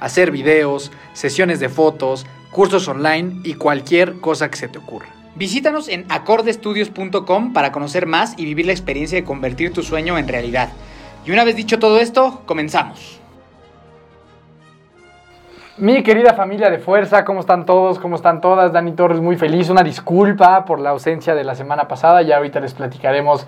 hacer videos, sesiones de fotos, cursos online y cualquier cosa que se te ocurra. Visítanos en acordestudios.com para conocer más y vivir la experiencia de convertir tu sueño en realidad. Y una vez dicho todo esto, comenzamos. Mi querida familia de fuerza, ¿cómo están todos? ¿Cómo están todas? Dani Torres muy feliz. Una disculpa por la ausencia de la semana pasada. Ya ahorita les platicaremos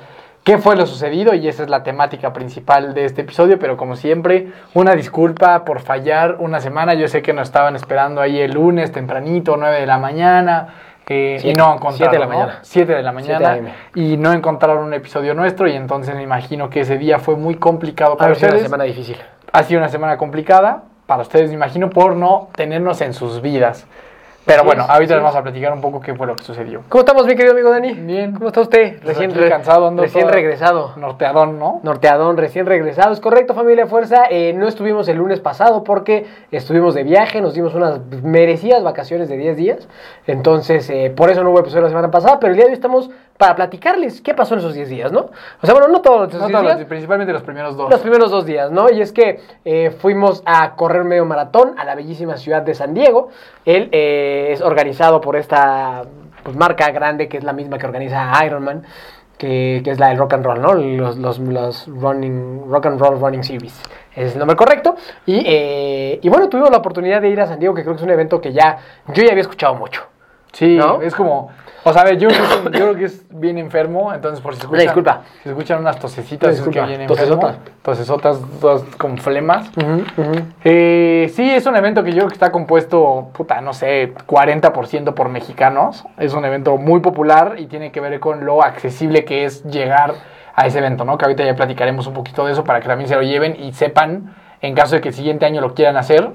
qué fue lo sucedido y esa es la temática principal de este episodio. Pero como siempre, una disculpa por fallar una semana. Yo sé que nos estaban esperando ahí el lunes tempranito, 9 de la mañana. eh, y no encontraron. de la mañana. 7 de la mañana. Y no encontraron un episodio nuestro. Y entonces me imagino que ese día fue muy complicado Ha para sido una ustedes. semana difícil. Ha sido una semana complicada para ustedes, me imagino, por no tenernos en sus vidas. Pero bueno, sí, ahorita sí. les vamos a platicar un poco qué fue lo que sucedió. ¿Cómo estamos, mi querido amigo Dani? Bien. ¿Cómo está usted? Pues Recién, aquí re- cansado, ando recién todo- regresado. Norteadón, ¿no? Norteadón, recién regresado. Es correcto, familia Fuerza. Eh, no estuvimos el lunes pasado porque estuvimos de viaje, nos dimos unas merecidas vacaciones de 10 días. Entonces, eh, por eso no hubo episodio la semana pasada, pero el día de hoy estamos para platicarles qué pasó en esos 10 días, ¿no? O sea, bueno, no todos esos No 10 todos los- días. principalmente los primeros dos. Los primeros dos días, ¿no? Y es que eh, fuimos a correr medio maratón a la bellísima ciudad de San Diego. Él eh, es organizado por esta pues, marca grande que es la misma que organiza Ironman, que, que es la del rock and roll, ¿no? Los, los, los running, rock and roll running series. Ese es el nombre correcto. Y, eh, y bueno, tuvimos la oportunidad de ir a San Diego, que creo que es un evento que ya yo ya había escuchado mucho. Sí, ¿No? es como... O sea, a ver, yo, creo que- yo creo que es bien enfermo, entonces por si escuchan... disculpa. Si escuchan unas tosecitas, es que disculpa. viene enfermo. Tosesotas. Tosesotas, todas con flemas. Eh, sí, es un evento que yo creo que está compuesto, puta, no sé, 40% por mexicanos. Es un evento muy popular y tiene que ver con lo accesible que es llegar a ese evento, ¿no? Que ahorita ya platicaremos un poquito de eso para que también se lo lleven y sepan, en caso de que el siguiente año lo quieran hacer,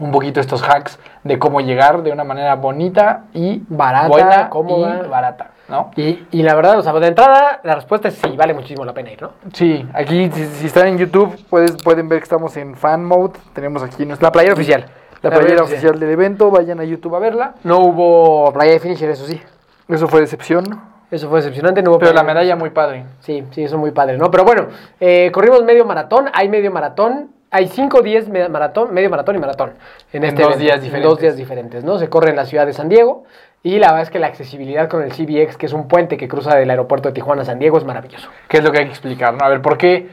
un poquito estos hacks de cómo llegar de una manera bonita y Barata, buena cómoda. y barata, ¿no? Y, y la verdad, o sea, de entrada, la respuesta es sí, vale muchísimo la pena ir, ¿no? Sí, aquí si, si están en YouTube puedes, pueden ver que estamos en fan mode. Tenemos aquí nuestra La playera oficial. La La playera oficial del evento, vayan a YouTube a verla. No hubo playa de finisher, eso sí. Eso fue decepción. eso fue decepcionante. No hubo Pero la medalla. medalla muy padre. Sí, sí, eso muy padre, ¿no? Pero bueno, eh, corrimos medio maratón, hay medio maratón, hay 5, 10 me- maratón, medio maratón y maratón. En, En este dos evento, días en diferentes. dos días diferentes, ¿no? Se corre en la ciudad de San Diego y la verdad es que la accesibilidad con el CBX, que es un puente que cruza del aeropuerto de Tijuana a San Diego, es maravilloso. ¿Qué es lo que hay que explicar? ¿no? A ver, ¿por qué,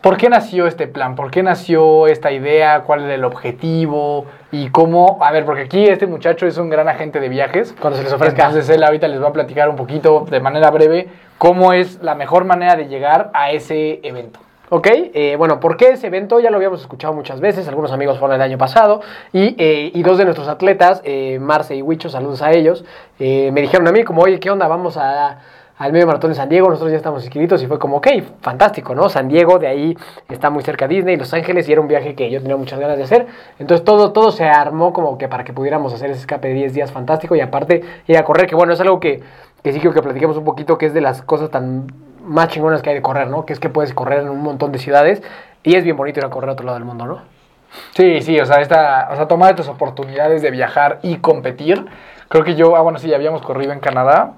¿por qué nació este plan? ¿Por qué nació esta idea? ¿Cuál era el objetivo? ¿Y cómo? A ver, porque aquí este muchacho es un gran agente de viajes. Cuando se les ofrezca. Entonces él ahorita les va a platicar un poquito, de manera breve, cómo es la mejor manera de llegar a ese evento. Ok, eh, bueno, ¿por qué ese evento? Ya lo habíamos escuchado muchas veces, algunos amigos fueron el año pasado y, eh, y dos de nuestros atletas, eh, Marce y Huicho, saludos a ellos, eh, me dijeron a mí como, oye, ¿qué onda? Vamos a, al medio maratón de San Diego, nosotros ya estamos inscritos y fue como, ok, fantástico, ¿no? San Diego, de ahí está muy cerca Disney, Los Ángeles y era un viaje que yo tenía muchas ganas de hacer, entonces todo, todo se armó como que para que pudiéramos hacer ese escape de 10 días fantástico y aparte ir a correr, que bueno, es algo que, que sí quiero que platiquemos un poquito, que es de las cosas tan más chingonas que hay de correr, ¿no? Que es que puedes correr en un montón de ciudades y es bien bonito ir a correr a otro lado del mundo, ¿no? Sí, sí, o sea, esta, o sea, tomar estas oportunidades de viajar y competir. Creo que yo, ah, bueno, sí, ya habíamos corrido en Canadá.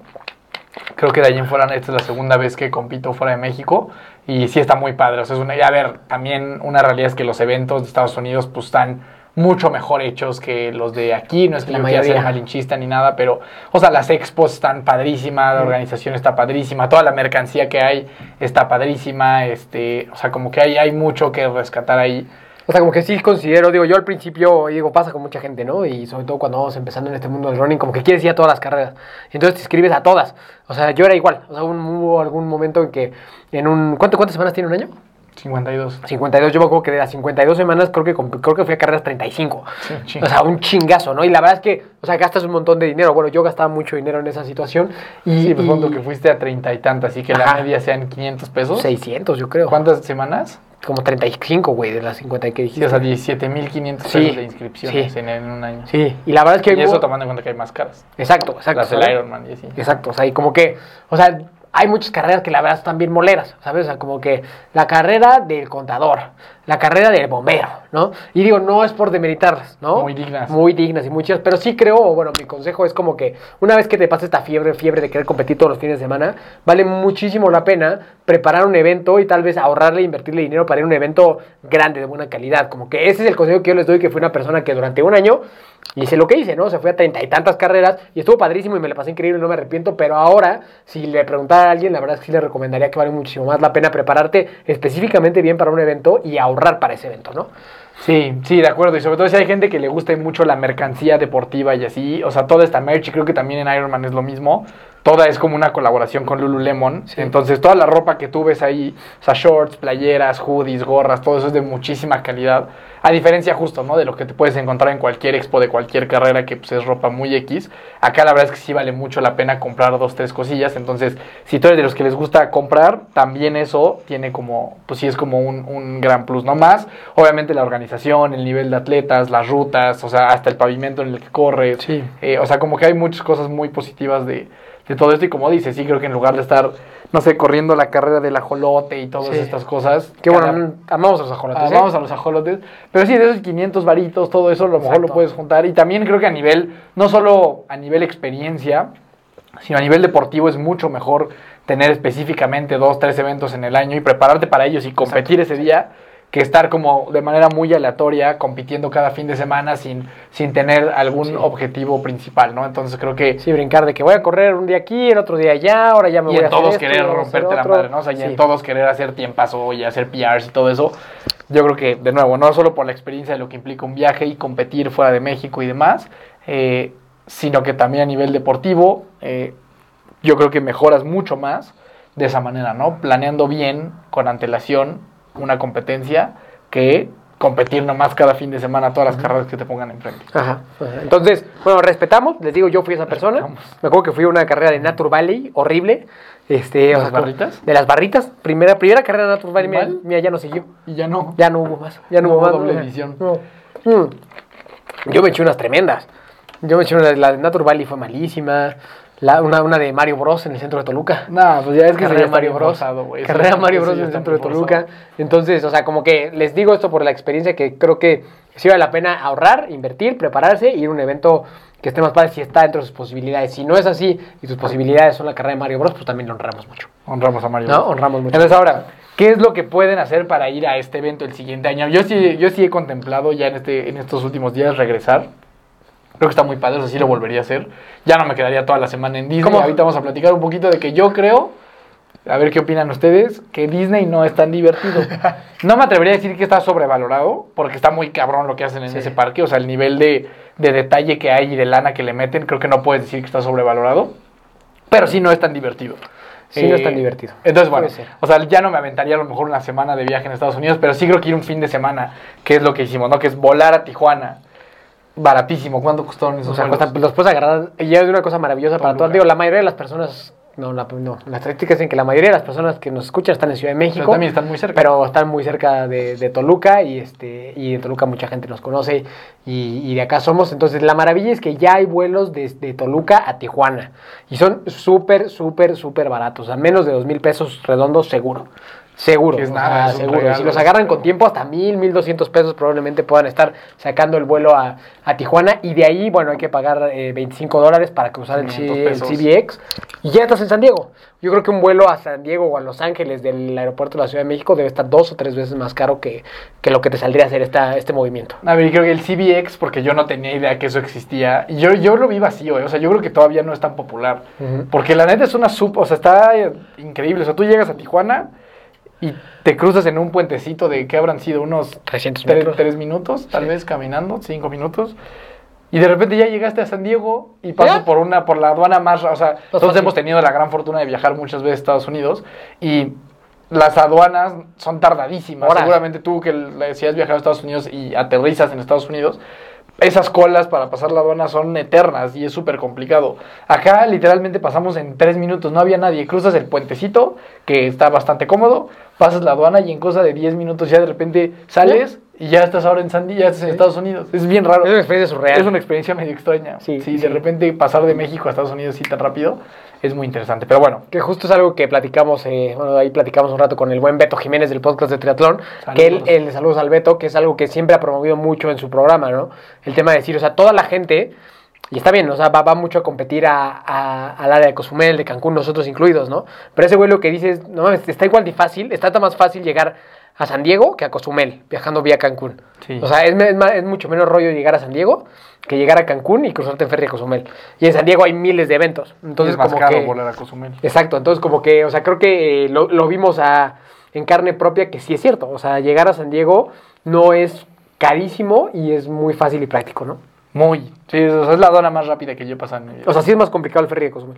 Creo que de ahí en fuera, esta es la segunda vez que compito fuera de México. Y sí está muy padre. O sea, es una, a ver, también una realidad es que los eventos de Estados Unidos, pues están mucho mejor hechos que los de aquí. No es que La yo quiera ser mayoría. malinchista ni nada, pero, o sea, las expos están padrísimas, la organización está padrísima, toda la mercancía que hay está padrísima. Este, o sea, como que hay, hay mucho que rescatar ahí. O sea, como que sí considero, digo, yo al principio, digo, pasa con mucha gente, ¿no? Y sobre todo cuando vamos empezando en este mundo del running, como que quieres ir a todas las carreras. Entonces te inscribes a todas. O sea, yo era igual. O sea, un- hubo algún momento en que en un... ¿cuánto, ¿Cuántas semanas tiene un año? 52. 52, yo me acuerdo que de las 52 semanas creo que, creo que fui a carreras 35. Sí, o sea, un chingazo, ¿no? Y la verdad es que, o sea, gastas un montón de dinero. Bueno, yo gastaba mucho dinero en esa situación. Y, Sí, pues punto que fuiste a treinta y tantas, y que la media sean 500 pesos. 600, yo creo. ¿Cuántas semanas? Como 35, güey, de las 50 que dijiste. Sí, o sea, 17.500 Sí, pesos de inscripciones sí. en, en un año. Sí, y la verdad es que... Y eso hubo- tomando en cuenta que hay más caras. Exacto, exacto. Las del ¿sabes? Ironman y así. Exacto, o sea, y como que, o sea, hay muchas carreras que la verdad están bien moleras, ¿sabes? O sea, como que la carrera del contador, la carrera del bombero, ¿no? Y digo, no es por demeritarlas, ¿no? Muy dignas. Muy dignas y muy chidas, pero sí creo, o bueno, mi consejo es como que una vez que te pase esta fiebre, fiebre de querer competir todos los fines de semana, vale muchísimo la pena preparar un evento y tal vez ahorrarle, invertirle dinero para ir a un evento grande, de buena calidad. Como que ese es el consejo que yo les doy, que fue una persona que durante un año hice lo que hice, ¿no? Se fue a treinta y tantas carreras y estuvo padrísimo y me la pasé increíble, no me arrepiento, pero ahora, si le preguntara a alguien, la verdad es que sí le recomendaría que vale muchísimo más la pena prepararte específicamente bien para un evento y ahorrar para ese evento, ¿no? Sí, sí, de acuerdo. Y sobre todo si hay gente que le gusta mucho la mercancía deportiva y así. O sea, toda esta merch, y creo que también en Ironman es lo mismo. Toda es como una colaboración con Lululemon. Sí. Entonces, toda la ropa que tú ves ahí, o sea, shorts, playeras, hoodies, gorras, todo eso es de muchísima calidad. A diferencia justo, ¿no? De lo que te puedes encontrar en cualquier expo de cualquier carrera que pues, es ropa muy X. Acá la verdad es que sí vale mucho la pena comprar dos, tres cosillas. Entonces, si tú eres de los que les gusta comprar, también eso tiene como, pues sí es como un, un gran plus, ¿no? Más, obviamente la organización, el nivel de atletas, las rutas, o sea, hasta el pavimento en el que corres. Sí. Eh, o sea, como que hay muchas cosas muy positivas de, de todo esto. Y como dices, sí creo que en lugar de estar, no sé, corriendo la carrera del ajolote y todas Sí. estas cosas. Que bueno, cada- mm, amamos los ajolotes. Ah, ¿eh? vamos a los ajolotes. Pero sí, de esos 500 varitos, todo eso, a lo mejor Exacto. lo puedes juntar. Y también creo que a nivel, no solo a nivel experiencia, sino a nivel deportivo es mucho mejor tener específicamente dos, tres eventos en el año y prepararte para ellos y competir ese día que estar como de manera muy aleatoria compitiendo cada fin de semana sin, sin tener algún Sí. objetivo principal, ¿no? Entonces creo que... Sí, brincar de que voy a correr un día aquí, el otro día allá, ahora ya me y voy a en hacer todos querer hacer romperte la madre, ¿no? O sea, y en todos querer hacer tiempazo y hacer PRs y todo eso. Yo creo que, de nuevo, no solo por la experiencia de lo que implica un viaje y competir fuera de México y demás, eh, sino que también a nivel deportivo, eh, yo creo que mejoras mucho más de esa manera, ¿no? Planeando bien, con antelación, una competencia que competir nomás cada fin de semana todas las carreras que te pongan enfrente. Ajá. Entonces, bueno, respetamos. Les digo, yo fui esa persona. Respetamos. Me acuerdo que fui a una carrera de Nature Valley, horrible. Este, ¿Las sea, como- barritas? De las barritas. Primera, primera carrera de Nature Valley, mira, ya no siguió. Y ya no. Ya no hubo más. Ya no, No hubo más. doble ¿no? edición. No. Mm. Yo me eché unas tremendas. Yo me eché una, la de Nature Valley fue malísima. La- una, una de Mario Bros en el centro de Toluca. No, pues ya es que Carrera Mario Bros. forzado, Carrera Mario Bros en el centro de Toluca. forzado. Entonces, o sea, como que les digo esto por la experiencia que creo que sí vale la pena ahorrar, invertir, prepararse y ir a un evento que esté más padre si está dentro de sus posibilidades. Si no es así y tus posibilidades son la carrera de Mario Bros, pues también lo honramos mucho. Honramos a Mario. No, Bros. honramos mucho. Entonces ahora, ¿qué es lo que pueden hacer para ir a este evento el siguiente año? Yo sí, yo sí he contemplado ya en, este, en estos últimos días regresar. Creo que está muy padre, o sea, sí lo volvería a hacer. Ya no me quedaría toda la semana en Disney. ¿Cómo? Ahorita vamos a platicar un poquito de que yo creo, a ver qué opinan ustedes, que Disney no es tan divertido. No me atrevería a decir que está sobrevalorado, porque está muy cabrón lo que hacen en Sí. ese parque. O sea, el nivel de, de detalle que hay y de lana que le meten, creo que no puedes decir que está sobrevalorado. Pero sí no es tan divertido. Sí, no es tan divertido. Entonces, bueno, o sea, ya no me aventaría a lo mejor una semana de viaje en Estados Unidos, pero sí creo que ir un fin de semana, que es lo que hicimos, ¿no? Que es volar a Tijuana. Baratísimo. ¿Cuánto costaron esos O sea, cuesta- los puedes agarrar y es una cosa maravillosa para Toluca. todos. Digo, la mayoría de las personas, no, la, no, las estadísticas dicen que la mayoría de las personas que nos escuchan están en Ciudad de México. Pero también están muy cerca. Pero están muy cerca de, de Toluca y este y en Toluca mucha gente nos conoce y, y de acá somos. Entonces la maravilla es que ya hay vuelos desde Toluca a Tijuana y son súper, súper, súper baratos. A menos de dos mil pesos redondos seguro. Seguro, es o nada, sea, es un seguro. regalo, si los agarran con tiempo, hasta mil, mil doscientos pesos probablemente puedan estar sacando el vuelo a, a Tijuana. Y de ahí, bueno, hay que pagar eh, 25 dólares para cruzar el, 500 C- el. CBX. Y ya estás en San Diego. Yo creo que un vuelo a San Diego o a Los Ángeles del aeropuerto de la Ciudad de México debe estar dos o tres veces más caro que, que lo que te saldría a hacer esta, este movimiento. A ver, creo que el CBX, porque yo no tenía idea que eso existía. Y yo, yo lo vi vacío, ¿eh? o sea, yo creo que todavía no es tan popular. Porque la neta es una sub, o sea, está eh, increíble. O sea, tú llegas a Tijuana y te cruzas en un puentecito de que habrán sido unos 300 tres, metros. tres minutos, tal vez caminando, cinco minutos. Y de repente ya llegaste a San Diego y pasas ¿Ya? por una por la aduana más, o sea, todos fácil. hemos tenido la gran fortuna de viajar muchas veces a Estados Unidos y las aduanas son tardadísimas. Horas. Seguramente tú que si has viajado a Estados Unidos y aterrizas en Estados Unidos, esas colas para pasar la aduana son eternas y es súper complicado. Acá literalmente pasamos en tres minutos, no había nadie. Cruzas el puentecito, que está bastante cómodo, pasas la aduana y en cosa de 10 minutos ya de repente sales y ya estás ahora en San Diego, ya estás en Estados Unidos. Es bien raro. Es una experiencia surreal. Es una experiencia medio extraña. Sí, Sí, sí. de repente pasar de México a Estados Unidos así tan rápido es muy interesante. Pero bueno, Que justo es algo que platicamos, eh, bueno, ahí platicamos un rato con el buen Beto Jiménez del podcast de Triatlón, que él, él, saludos al Beto, que es algo que siempre ha promovido mucho en su programa, ¿no? El tema de decir, o sea, toda la gente, y está bien, o sea, va, va mucho a competir a- a- al área de Cozumel, de Cancún, nosotros incluidos, ¿no? Pero ese güey lo que dice es, no mames, está igual de fácil, está tan más fácil llegar a San Diego que a Cozumel, viajando vía Cancún. Sí. O sea, es, mucho menos rollo llegar a San Diego que llegar a Cancún y cruzarte en ferry a Cozumel. Y en San Diego hay miles de eventos. Entonces, es más como caro que... volar a Cozumel. Exacto, entonces como que, o sea, creo que eh, lo, lo vimos a, en carne propia que sí es cierto. O sea, llegar a San Diego no es carísimo y es muy fácil y práctico, ¿no? Muy. Sí, o sea, es la aduana más rápida que yo he pasado en mi vida. O sea, sí es más complicado el ferry de Cozumel.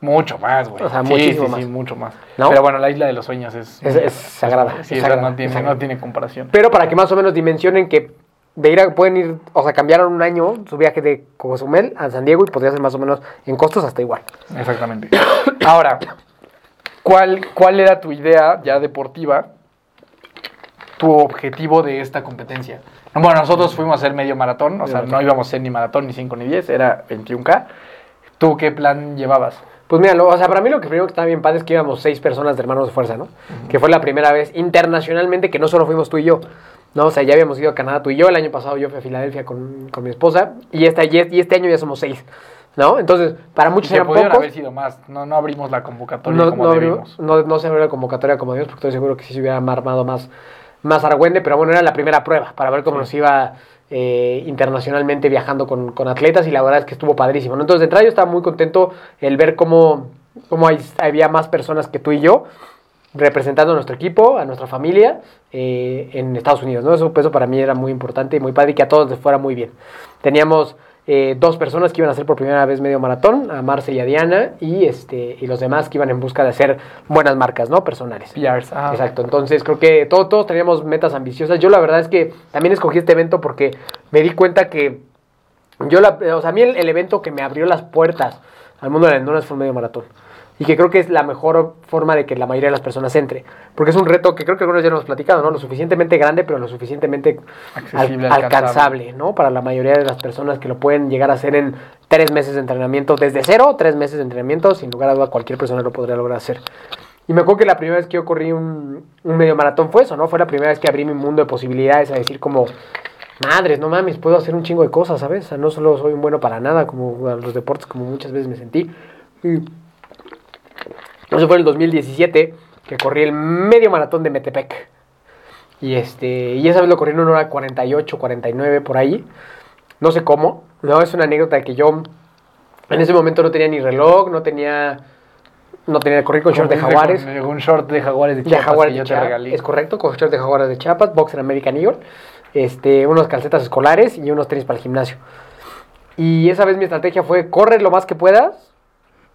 Mucho más, güey. O sea, Sí, muchísimo sí, más. Sí, mucho más. ¿No? Pero bueno, la isla de los sueños es... Es- es sagrada, Sí, es sagrada, no, tiene, sagrada. no tiene comparación. Pero para que más o menos dimensionen que de ir a, pueden ir, o sea, cambiaron un año su viaje de Cozumel a San Diego y podría ser más o menos en costos hasta igual. Exactamente. Ahora, ¿cuál, ¿cuál era tu idea ya deportiva, tu objetivo de esta competencia? Bueno, nosotros fuimos a hacer medio maratón, o sea, no íbamos a hacer ni maratón, ni 5, ni 10, era 21K. ¿Tú qué plan llevabas? Pues mira, lo- o sea, para mí lo que primero que estaba bien padre es que íbamos seis personas de hermanos de fuerza, ¿no? Que fue la primera vez internacionalmente que no solo fuimos tú y yo, ¿no? O sea, ya habíamos ido a Canadá tú y yo, el año pasado yo fui a Filadelfia con, con mi esposa y este, y este- año ya somos seis, ¿no? Entonces, para muchos eran pocos. haber sido más, no, no abrimos la convocatoria No, como no, debimos. no, no se abrió la convocatoria como Dios, porque estoy seguro que sí se hubiera armado más, más argüende, pero bueno, era la primera prueba para ver cómo nos iba eh, internacionalmente viajando con, con atletas y la verdad es que estuvo padrísimo. Entonces, de entrada yo estaba muy contento el ver cómo, cómo había más personas que tú y yo representando a nuestro equipo, a nuestra familia eh, en Estados Unidos. ¿no? Eso, eso para mí era muy importante y muy padre y que a todos les fuera muy bien. Teníamos eh, dos personas que iban a hacer por primera vez medio maratón, a Marce y a Diana, y, este, y los demás que iban en busca de hacer buenas marcas, ¿no? Personales. PRs, ajá. Exacto, entonces creo que todo- todos teníamos metas ambiciosas. Yo la verdad es que también escogí este evento porque me di cuenta que yo, la, o sea, a mí el, el evento que me abrió las puertas al mundo de la endurance fue el medio maratón. Y que creo que es la mejor forma de que la mayoría de las personas entre. Porque es un reto que creo que algunos ya nos hemos platicado, ¿no? Lo suficientemente grande, pero lo suficientemente Accesible, al- alcanzable. alcanzable, ¿no? Para la mayoría de las personas que lo pueden llegar a hacer en tres meses de entrenamiento, desde cero, tres meses de entrenamiento, sin lugar a duda cualquier persona lo podría lograr hacer. Y me acuerdo que la primera vez que yo corrí un, un medio maratón fue eso, ¿no? Fue la primera vez que abrí mi mundo de posibilidades a decir como, madres, no mames, puedo hacer un chingo de cosas, ¿sabes? O sea, no solo soy un bueno para nada, como a los deportes, como muchas veces me sentí. Y eso fue en el 2017, que corrí el medio maratón de Metepec. Y, este, y esa vez lo corrí en una hora 48, 49 por ahí. No sé cómo. No, es una anécdota de que yo en ese momento no tenía ni reloj, no tenía... No tenía, corrí con short de jaguares. Con, un short de jaguares de De Chiapas jaguares que de te regalé. Es correcto, con short de jaguares de Chiapas, boxer American Eagle, este, unos calcetas escolares y unos tenis para el gimnasio. Y esa vez mi estrategia fue, corre lo más que puedas,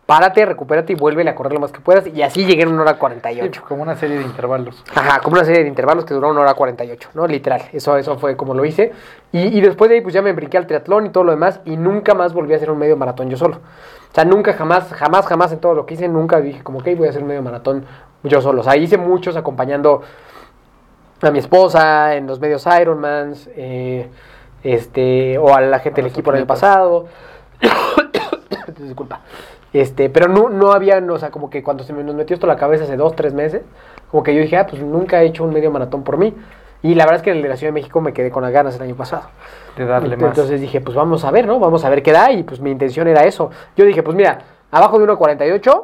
párate, recupérate y vuelve a correr lo más que puedas. Y así llegué en una hora Sí, 48. como una serie de intervalos. Ajá, como una serie de intervalos que duró una hora 48, ¿no? Literal, eso, eso fue como lo hice. Y, y después de ahí, pues ya me brinqué al triatlón y todo lo demás, y nunca más volví a hacer un medio maratón yo solo. O sea, nunca, jamás, jamás, jamás en todo lo que hice, nunca dije como, ok, voy a hacer un medio maratón yo solo. O sea, hice muchos acompañando a mi esposa en los medios Ironmans, eh, este, o a la gente del equipo el año pasado. Disculpa. Este, pero no, no había, no, o sea, como que cuando se me nos metió esto a la cabeza hace dos, tres meses, como que yo dije, ah, pues nunca he hecho un medio maratón por mí. Y la verdad es que en el de la Ciudad de México me quedé con las ganas el año pasado. De darle Ent- más. Entonces dije, pues vamos a ver, ¿no? Vamos a ver qué da. Y pues mi intención era eso. Yo dije, pues mira, abajo de 1.48,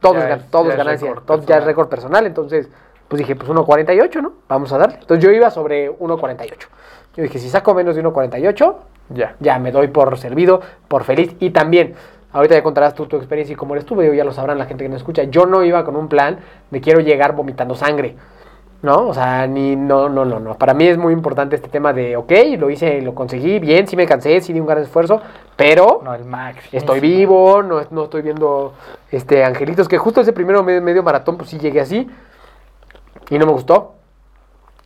todo Ya es, gan- es- todo ya ganancia. todo ya es récord personal. Entonces, pues dije, pues 1.48, ¿no? Vamos a darle. Entonces yo iba sobre 1.48. Yo dije, si saco menos de 1.48, Ya. ya me doy por servido, por feliz. Y también, ahorita ya contarás tú tu experiencia y cómo eres tú, ya lo sabrán la gente que nos escucha. Yo no iba con un plan de quiero llegar vomitando sangre. ¿No? O sea, ni, no, no, no, no. Para mí es muy importante este tema de, ok, lo hice, lo conseguí, bien, sí me cansé, sí di un gran esfuerzo, pero No, el max. estoy vivo, no, no estoy viendo este angelitos, que justo ese primero medio, medio maratón, pues sí llegué así, y no me gustó.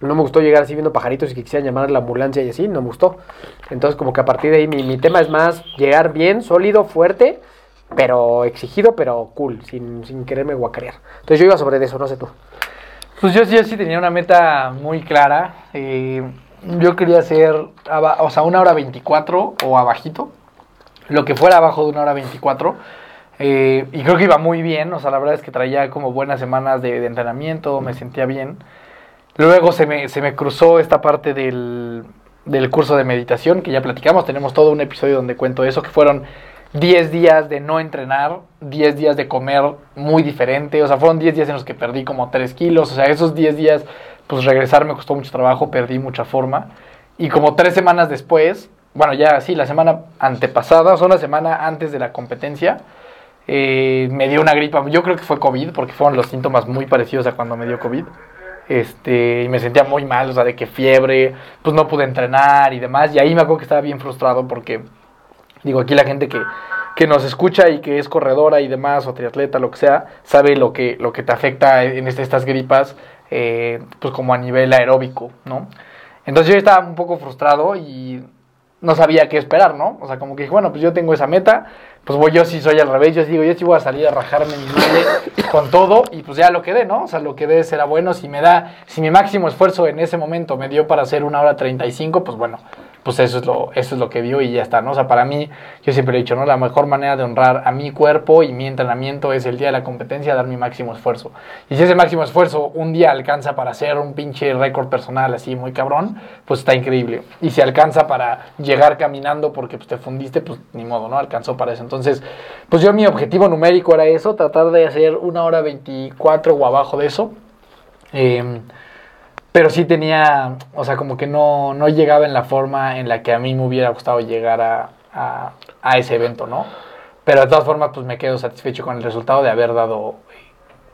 No me gustó llegar así viendo pajaritos y que quisieran llamar a la ambulancia y así, no me gustó. Entonces, como que a partir de ahí mi, mi tema es más llegar bien, sólido, fuerte, pero exigido, pero cool, sin, sin quererme guacarear. Entonces yo iba sobre eso, no sé tú. Pues yo, yo sí tenía una meta muy clara. eh, yo quería hacer, o sea, una hora 24 o abajito. Lo que fuera abajo de una hora 24. eh, y creo que iba muy bien. O sea, la verdad es que traía como buenas semanas de entrenamiento. Me sentía bien. Luego se me, se me cruzó esta parte del, del curso de meditación que ya platicamos. Tenemos todo un episodio donde cuento eso, que fueron 10 días de no entrenar, 10 días de comer muy diferente. O sea, fueron 10 días en los que perdí como 3 kilos. O sea, esos 10 días, pues regresar me costó mucho trabajo, perdí mucha forma. Y como 3 semanas después, bueno, ya sí, la semana antepasada, o sea, una semana antes de la competencia, eh, me dio una gripa. Yo creo que fue COVID, porque fueron los síntomas muy parecidos a cuando me dio COVID. Este, y me sentía muy mal, o sea, de que fiebre, pues no pude entrenar y demás. Y ahí me acuerdo que estaba bien frustrado porque, digo, aquí la gente que, que nos escucha y que es corredora y demás, o triatleta, lo que sea, sabe lo que, lo que te afecta en este- estas gripas, eh, pues como a nivel aeróbico, ¿no? Entonces yo estaba un poco frustrado y no sabía qué esperar, ¿no? O sea, como que dije, bueno, pues yo tengo esa meta, pues voy yo sí soy al revés, yo sí digo, yo sí voy a salir a rajarme mi madre con todo y pues ya lo quedé, ¿no? O sea, lo que dé será bueno, si me da, si mi máximo esfuerzo en ese momento me dio para hacer una hora 35, pues bueno, pues eso es lo, eso es lo que dio y ya está, ¿no? O sea, para mí, yo siempre he dicho, ¿no? La mejor manera de honrar a mi cuerpo y mi entrenamiento es el día de la competencia, dar mi máximo esfuerzo. Y si ese máximo esfuerzo un día alcanza para hacer un pinche récord personal así muy cabrón, pues está increíble. Y si alcanza para llegar caminando porque pues, te fundiste, pues ni modo, ¿no? Alcanzó para eso. Entonces, pues yo mi objetivo numérico era eso, tratar de hacer una hora 24 o abajo de eso. Em, pero sí tenía, o sea, como que no, no llegaba en la forma en la que a mí me hubiera gustado llegar a, a, a ese evento, ¿no? Pero de todas formas, pues me quedo satisfecho con el resultado de haber dado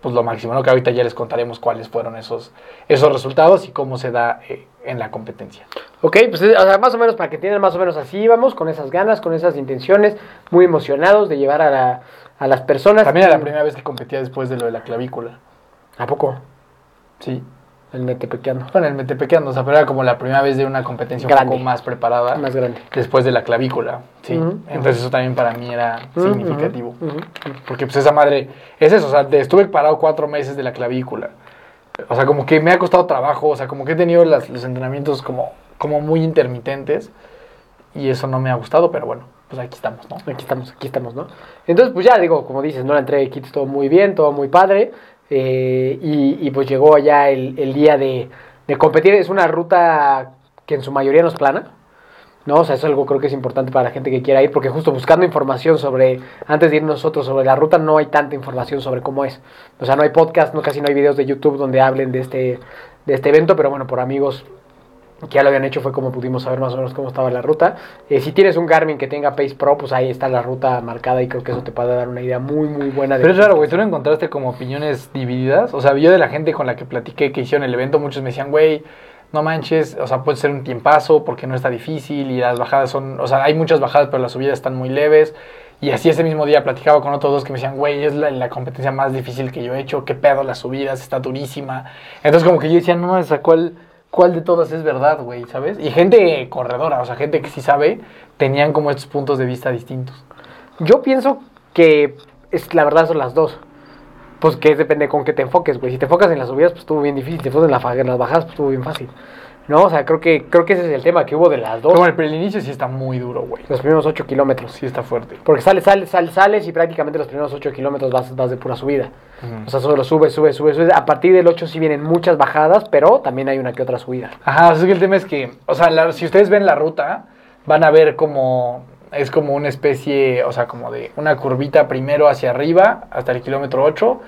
pues lo máximo, ¿no? Que ahorita ya les contaremos cuáles fueron esos, esos resultados y cómo se da eh, en la competencia. Ok, pues o sea, más o menos para que entiendan, más o menos así íbamos, con esas ganas, con esas intenciones, muy emocionados de llevar a, la- a las personas. También era la primera vez que competía después de lo de la clavícula. ¿A poco? Sí. El metepequeando. Bueno, el metepequeando, o sea, pero era como la primera vez de una competencia un poco más preparada. Más grande. Después de la clavícula, sí. Entonces eso también para mí era significativo. Porque pues esa madre, es eso, o sea, estuve parado cuatro meses de la clavícula. O sea, como que me ha costado trabajo, o sea, como que he tenido las- los entrenamientos como, como muy intermitentes y eso no me ha gustado, pero bueno, pues aquí estamos, ¿no? Aquí estamos, aquí estamos, ¿no? Entonces, pues ya digo, como dices, ¿no? La entrega de kits todo muy bien, todo muy padre. Eh, y, y, pues llegó ya el, día de, competir. Es una ruta que en su mayoría no es plana. ¿no? O sea, es algo creo que es importante para la gente que quiera ir, porque justo buscando información sobre, antes de ir nosotros sobre la ruta, no hay tanta información sobre cómo es. O sea, no hay podcast, no, casi no hay videos de YouTube donde hablen de este, de este evento, pero bueno, por amigos que ya lo habían hecho fue como pudimos saber más o menos cómo estaba la ruta. Eh, si tienes un Garmin que tenga Pace Pro, pues ahí está la ruta marcada y creo que eso te puede dar una idea muy, muy buena. de Pero es raro, güey, tú no encontraste como opiniones divididas. O sea, yo de la gente con la que platiqué que hicieron el evento, muchos me decían, güey, no manches, o sea, puede ser un tiempazo porque no está difícil y las bajadas son, o sea, hay muchas bajadas, pero las subidas están muy leves. Y así ese mismo día platicaba con otros dos que me decían, güey, es la, la competencia más difícil que yo he hecho, qué pedo las subidas, está durísima. Entonces como que yo decía, no, esa cuál, cuál de todas es verdad, güey, ¿sabes? Y gente corredora, o sea, gente que sí sabe, tenían como estos puntos de vista distintos. Yo pienso que es, la verdad son las dos. Pues que depende con qué te enfoques, güey. Si te enfocas en las subidas, pues estuvo bien difícil. Si te enfocas en, la en las bajadas, pues estuvo bien fácil. ¿No? O sea, creo que, creo que ese es el tema que hubo de las dos. Pero bueno, el inicio sí está muy duro, güey. Los primeros 8 kilómetros. Sí está fuerte. Porque sales, sales, sales, sales y prácticamente los primeros 8 kilómetros vas, vas de pura subida. O sea, solo subes, subes, subes, subes. A partir del 8 sí vienen muchas bajadas, pero también hay una que otra subida. Ajá, así que el tema es que, o sea, la- si ustedes ven la ruta, van a ver como, es como una especie, o sea, como de una curvita primero hacia arriba hasta el kilómetro 8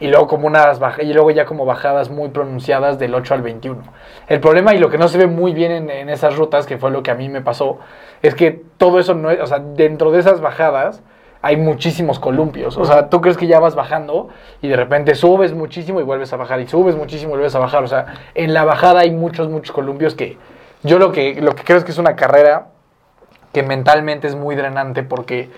y luego como unas y luego ya como bajadas muy pronunciadas del 8 al 21. El problema y lo que no se ve muy bien en, en esas rutas, que fue lo que a mí me pasó, es que todo eso no es, o sea, dentro de esas bajadas hay muchísimos columpios. O sea, tú crees que ya vas bajando y de repente subes muchísimo y vuelves a bajar y subes muchísimo y vuelves a bajar. O sea, en la bajada hay muchos, muchos columpios que yo lo que, lo que creo es que es una carrera que mentalmente es muy drenante porque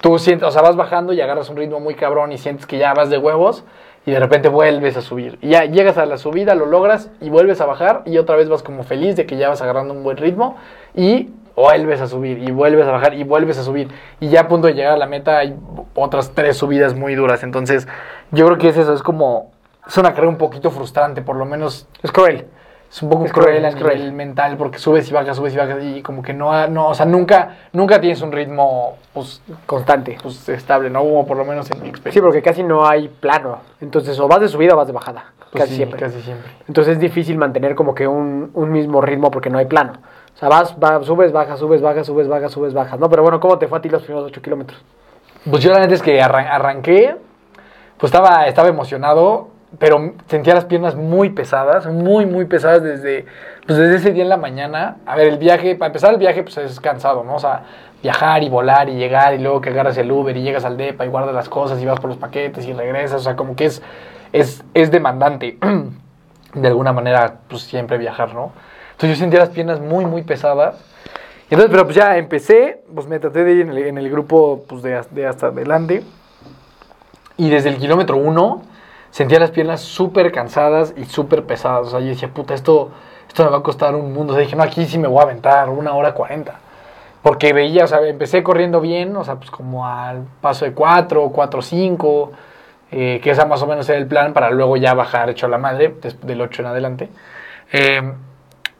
tú sientes, o sea, vas bajando y agarras un ritmo muy cabrón y sientes que ya vas de huevos y de repente vuelves a subir. Y ya llegas a la subida, lo logras y vuelves a bajar y otra vez vas como feliz de que ya vas agarrando un buen ritmo y vuelves a subir y vuelves a bajar y vuelves a subir. Y ya a punto de llegar a la meta hay otras tres subidas muy duras. Entonces, yo creo que es eso, es como, es una carrera un poquito frustrante, por lo menos Es cruel. Es un poco Es cruel, cruel, a es cruel. nivel mental porque subes y bajas, subes y bajas y como que no, no o sea, nunca, nunca tienes un ritmo pues, Constante. pues estable, ¿no? Como por lo menos en mi Sí, experiencia. porque casi no hay plano. Entonces, o vas de subida o vas de bajada. Pues casi sí, siempre. Casi siempre. Entonces es difícil mantener como que un, un mismo ritmo porque no hay plano. O sea, vas, vas subes, bajas, subes, bajas, subes, bajas, subes, bajas. No, pero bueno, ¿cómo te fue a ti los primeros 8 kilómetros? Pues yo la neta es que arran- arranqué, pues estaba, estaba emocionado, pero sentía las piernas muy pesadas, muy, muy pesadas desde, pues desde ese día en la mañana. A ver, el viaje, para empezar el viaje, pues es cansado, ¿no? O sea, viajar y volar y llegar y luego que agarras el Uber y llegas al DEPA y guardas las cosas y vas por los paquetes y regresas, o sea, como que es, es, es demandante. de alguna manera, pues siempre viajar, ¿no? Entonces yo sentía las piernas muy, muy pesadas. Entonces, pero pues ya empecé, pues me traté de ir en el, en el grupo pues de, de hasta adelante. Y desde el kilómetro uno sentía las piernas súper cansadas y súper pesadas. O sea, yo decía, puta, esto, esto me va a costar un mundo. O sea, dije, no, aquí sí me voy a aventar una hora cuarenta. Porque veía, o sea, empecé corriendo bien, o sea, pues como al paso de 4, 4, 5, eh, que esa más o menos era el plan para luego ya bajar hecho a la madre, del 8 en adelante. Eh,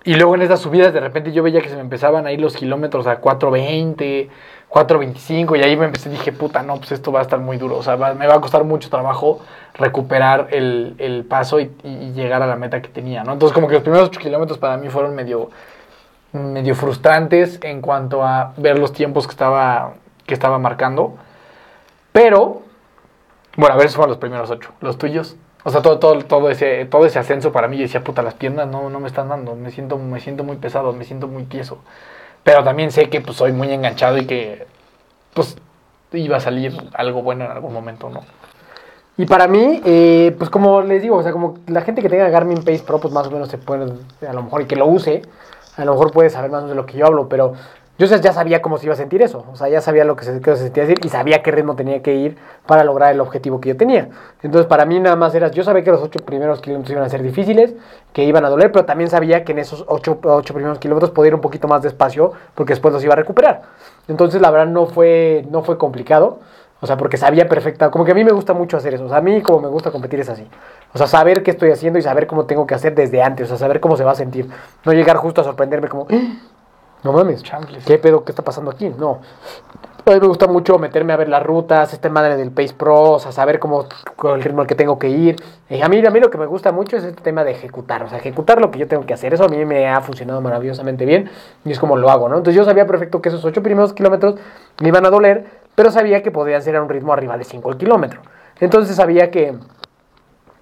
y luego en estas subidas de repente yo veía que se me empezaban a ir los kilómetros a 4.20, 4.25 y ahí me empecé, dije, puta, no, pues esto va a estar muy duro, o sea, va- me va a costar mucho trabajo recuperar el, el paso y, llegar a la meta que tenía, ¿no? Entonces como que los primeros 8 kilómetros para mí fueron medio, medio frustrantes en cuanto a ver los tiempos que estaba, que estaba marcando, pero, bueno, a ver, esos fueron los primeros 8, los tuyos. O sea, todo, todo, todo, ese, todo ese ascenso para mí, yo decía, puta, las piernas no, no me están dando, me siento, me siento muy pesado, me siento muy tieso. Pero también sé que pues soy muy enganchado y que pues iba a salir algo bueno en algún momento, ¿no? Y para mí, eh, pues como les digo, o sea, como la gente que tenga Garmin Pace Pro, pues más o menos se puede, a lo mejor, y que lo use, a lo mejor puede saber más de lo que yo hablo, pero yo ya sabía cómo se iba a sentir eso, o sea, ya sabía lo que se, que se sentía decir y sabía qué ritmo tenía que ir para lograr el objetivo que yo tenía. Entonces, para mí nada más era, yo sabía que los ocho primeros kilómetros iban a ser difíciles, que iban a doler, pero también sabía que en esos ocho, ocho primeros kilómetros podía ir un poquito más despacio porque después los iba a recuperar. Entonces, la verdad, no fue, no fue complicado. O sea, porque sabía perfecta, como que a mí me gusta mucho hacer eso. O sea, a mí como me gusta competir es así. O sea, saber qué estoy haciendo y saber cómo tengo que hacer desde antes. O sea, saber cómo se va a sentir. No llegar justo a sorprenderme como, "Ah, no mames. ¿qué pedo? ¿Qué está pasando aquí? No. A mí me gusta mucho meterme a ver las rutas, esta madre del Pace Pro, o sea, saber cómo, el ritmo al que tengo que ir. Y a mí, a mí lo que me gusta mucho es este tema de ejecutar, o sea, ejecutar lo que yo tengo que hacer. Eso a mí me ha funcionado maravillosamente bien y es como lo hago, ¿no? Entonces yo sabía perfecto que esos ocho primeros kilómetros me iban a doler, pero sabía que podían ser a un ritmo arriba de 5 el kilómetro. Entonces sabía que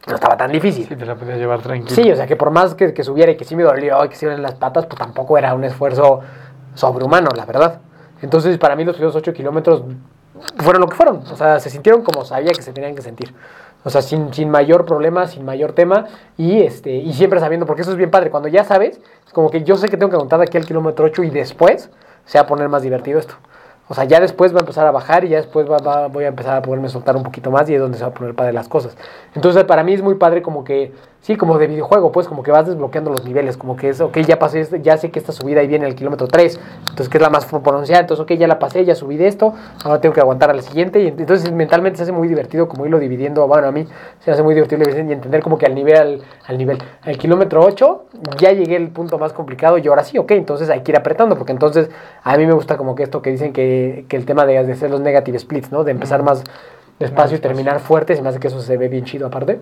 no estaba tan difícil. Sí, te la podías llevar tranquilo. Sí, o sea, que por más que, que subiera y que sí me dolió y que sí me dolían las patas, pues tampoco era un esfuerzo sobrehumano, la verdad. Entonces, para mí los primeros 8 kilómetros fueron lo que fueron. O sea, se sintieron como sabía que se tenían que sentir. O sea, sin, sin mayor problema, sin mayor tema. Y este y siempre sabiendo, porque eso es bien padre. Cuando ya sabes, es como que yo sé que tengo que contar de aquí al kilómetro 8 y después se va a poner más divertido esto. O sea, ya después va a empezar a bajar y ya después va- voy a empezar a poderme soltar un poquito más y es donde se va a poner padre las cosas. Entonces, para mí es muy padre como que, sí, como de videojuego, pues como que vas desbloqueando los niveles, como que es, ok, ya pasé, este- ya sé que esta subida ahí viene el kilómetro 3, entonces que es la más pronunciada, entonces, ok, ya la pasé, ya subí de esto, ahora tengo que aguantar a la siguiente y entonces mentalmente se hace muy divertido como irlo dividiendo, bueno, a mí se hace muy divertido y entender como que al nivel, al, al nivel, al kilómetro 8 ya llegué al punto más complicado y ahora sí, ok, entonces hay que ir apretando, porque entonces a mí me gusta como que esto que dicen que, que el tema de, de hacer los negative splits, ¿no? De empezar más despacio y terminar fuerte, se me hace que eso se ve bien chido aparte.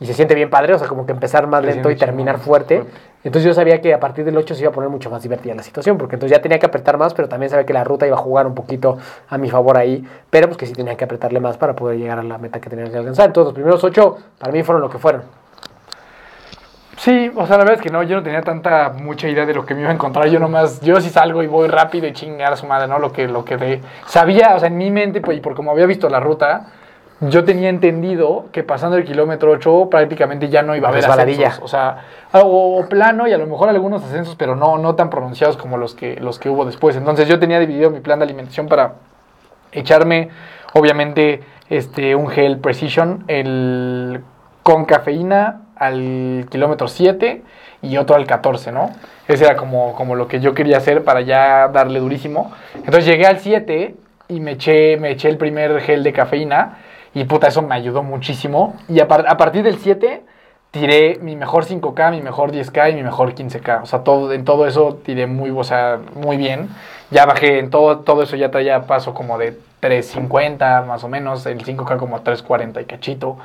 Y se siente bien padre, o sea, como que empezar más lento y terminar fuerte. Entonces yo sabía que a partir del 8 se iba a poner mucho más divertida la situación, porque entonces ya tenía que apretar más, pero también sabía que la ruta iba a jugar un poquito a mi favor ahí, pero pues que sí tenía que apretarle más para poder llegar a la meta que tenía que alcanzar. Entonces los primeros 8 para mí fueron lo que fueron. Sí, o sea, la verdad es que no, yo no tenía tanta mucha idea de lo que me iba a encontrar. Yo nomás, yo sí salgo y voy rápido y chingar a su madre, ¿no? Lo que, lo que de. Sabía, o sea, en mi mente, pues, y por como había visto la ruta, yo tenía entendido que pasando el kilómetro 8 prácticamente ya no iba a haber Resbaladilla. ascensos. O sea, o, o plano y a lo mejor algunos ascensos, pero no, no tan pronunciados como los que, los que hubo después. Entonces yo tenía dividido mi plan de alimentación para echarme, obviamente, este, un gel Precision, el, con cafeína al kilómetro 7 y otro al 14, ¿no? Ese era como, como lo que yo quería hacer para ya darle durísimo. Entonces llegué al 7 y me eché, me eché el primer gel de cafeína y puta, eso me ayudó muchísimo. Y a, par- a partir del 7 tiré mi mejor 5K, mi mejor 10K y mi mejor 15K. O sea, todo, en todo eso tiré muy, o sea, muy bien. Ya bajé en todo, todo eso, ya traía paso como de 3.50 más o menos, el 5K como a 3.40 y cachito.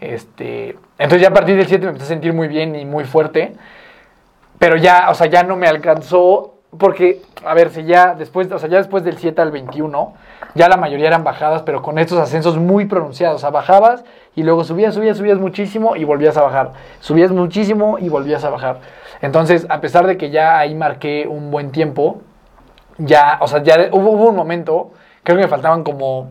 Este, entonces ya a partir del 7 me empecé a sentir muy bien y muy fuerte. Pero ya, o sea, ya no me alcanzó. Porque, a ver, si ya después, o sea, ya después del 7 al 21, ya la mayoría eran bajadas, pero con estos ascensos muy pronunciados. O sea, bajabas y luego subías, subías, subías muchísimo y volvías a bajar. Subías muchísimo y volvías a bajar. Entonces, a pesar de que ya ahí marqué un buen tiempo, ya, o sea, ya hubo, hubo un momento, creo que me faltaban como,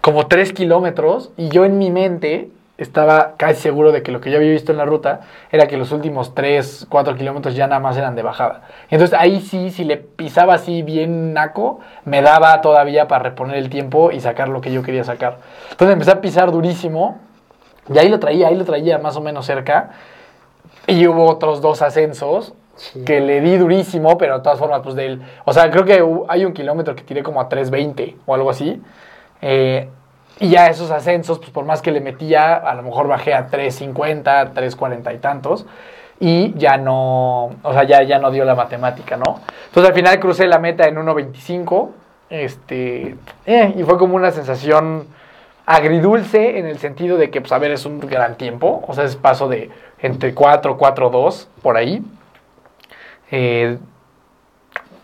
como 3 kilómetros y yo en mi mente estaba casi seguro de que lo que yo había visto en la ruta era que los últimos 3, 4 kilómetros ya nada más eran de bajada. Entonces ahí sí, si le pisaba así bien naco, me daba todavía para reponer el tiempo y sacar lo que yo quería sacar. Entonces empecé a pisar durísimo y ahí lo traía, ahí lo traía más o menos cerca. Y hubo otros dos ascensos Sí. que le di durísimo, pero de todas formas, pues del. O sea, creo que hay un kilómetro que tiré como a 3.20 o algo así. Eh, y ya esos ascensos, pues por más que le metía, a lo mejor bajé a 3.50, 3.40 y tantos. Y ya no, o sea, ya, ya no dio la matemática, ¿no? Entonces al final crucé la meta en 1.25. Este, eh, y fue como una sensación agridulce en el sentido de que, pues, a ver, es un gran tiempo. O sea, es paso de entre 4, 4, 2, por ahí. Eh,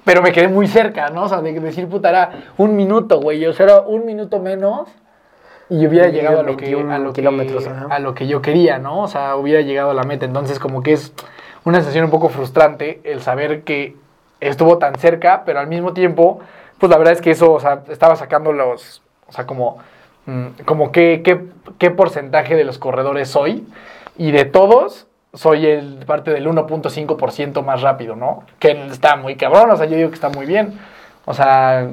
pero me quedé muy cerca, ¿no? O sea, de decir, puta, era un minuto, güey. O sea, era un minuto menos y hubiera llegado a lo, que, 21 a, lo kilómetros, a lo que yo quería, ¿no? O sea, hubiera llegado a la meta. Entonces, como que es una sensación un poco frustrante el saber que estuvo tan cerca, pero al mismo tiempo, pues la verdad es que eso, o sea, estaba sacando los, o sea, como, mm, como qué, qué, qué porcentaje de los corredores soy y de todos soy el parte del 1.5% más rápido, ¿no? Que está muy cabrón, o sea, yo digo que está muy bien. O sea,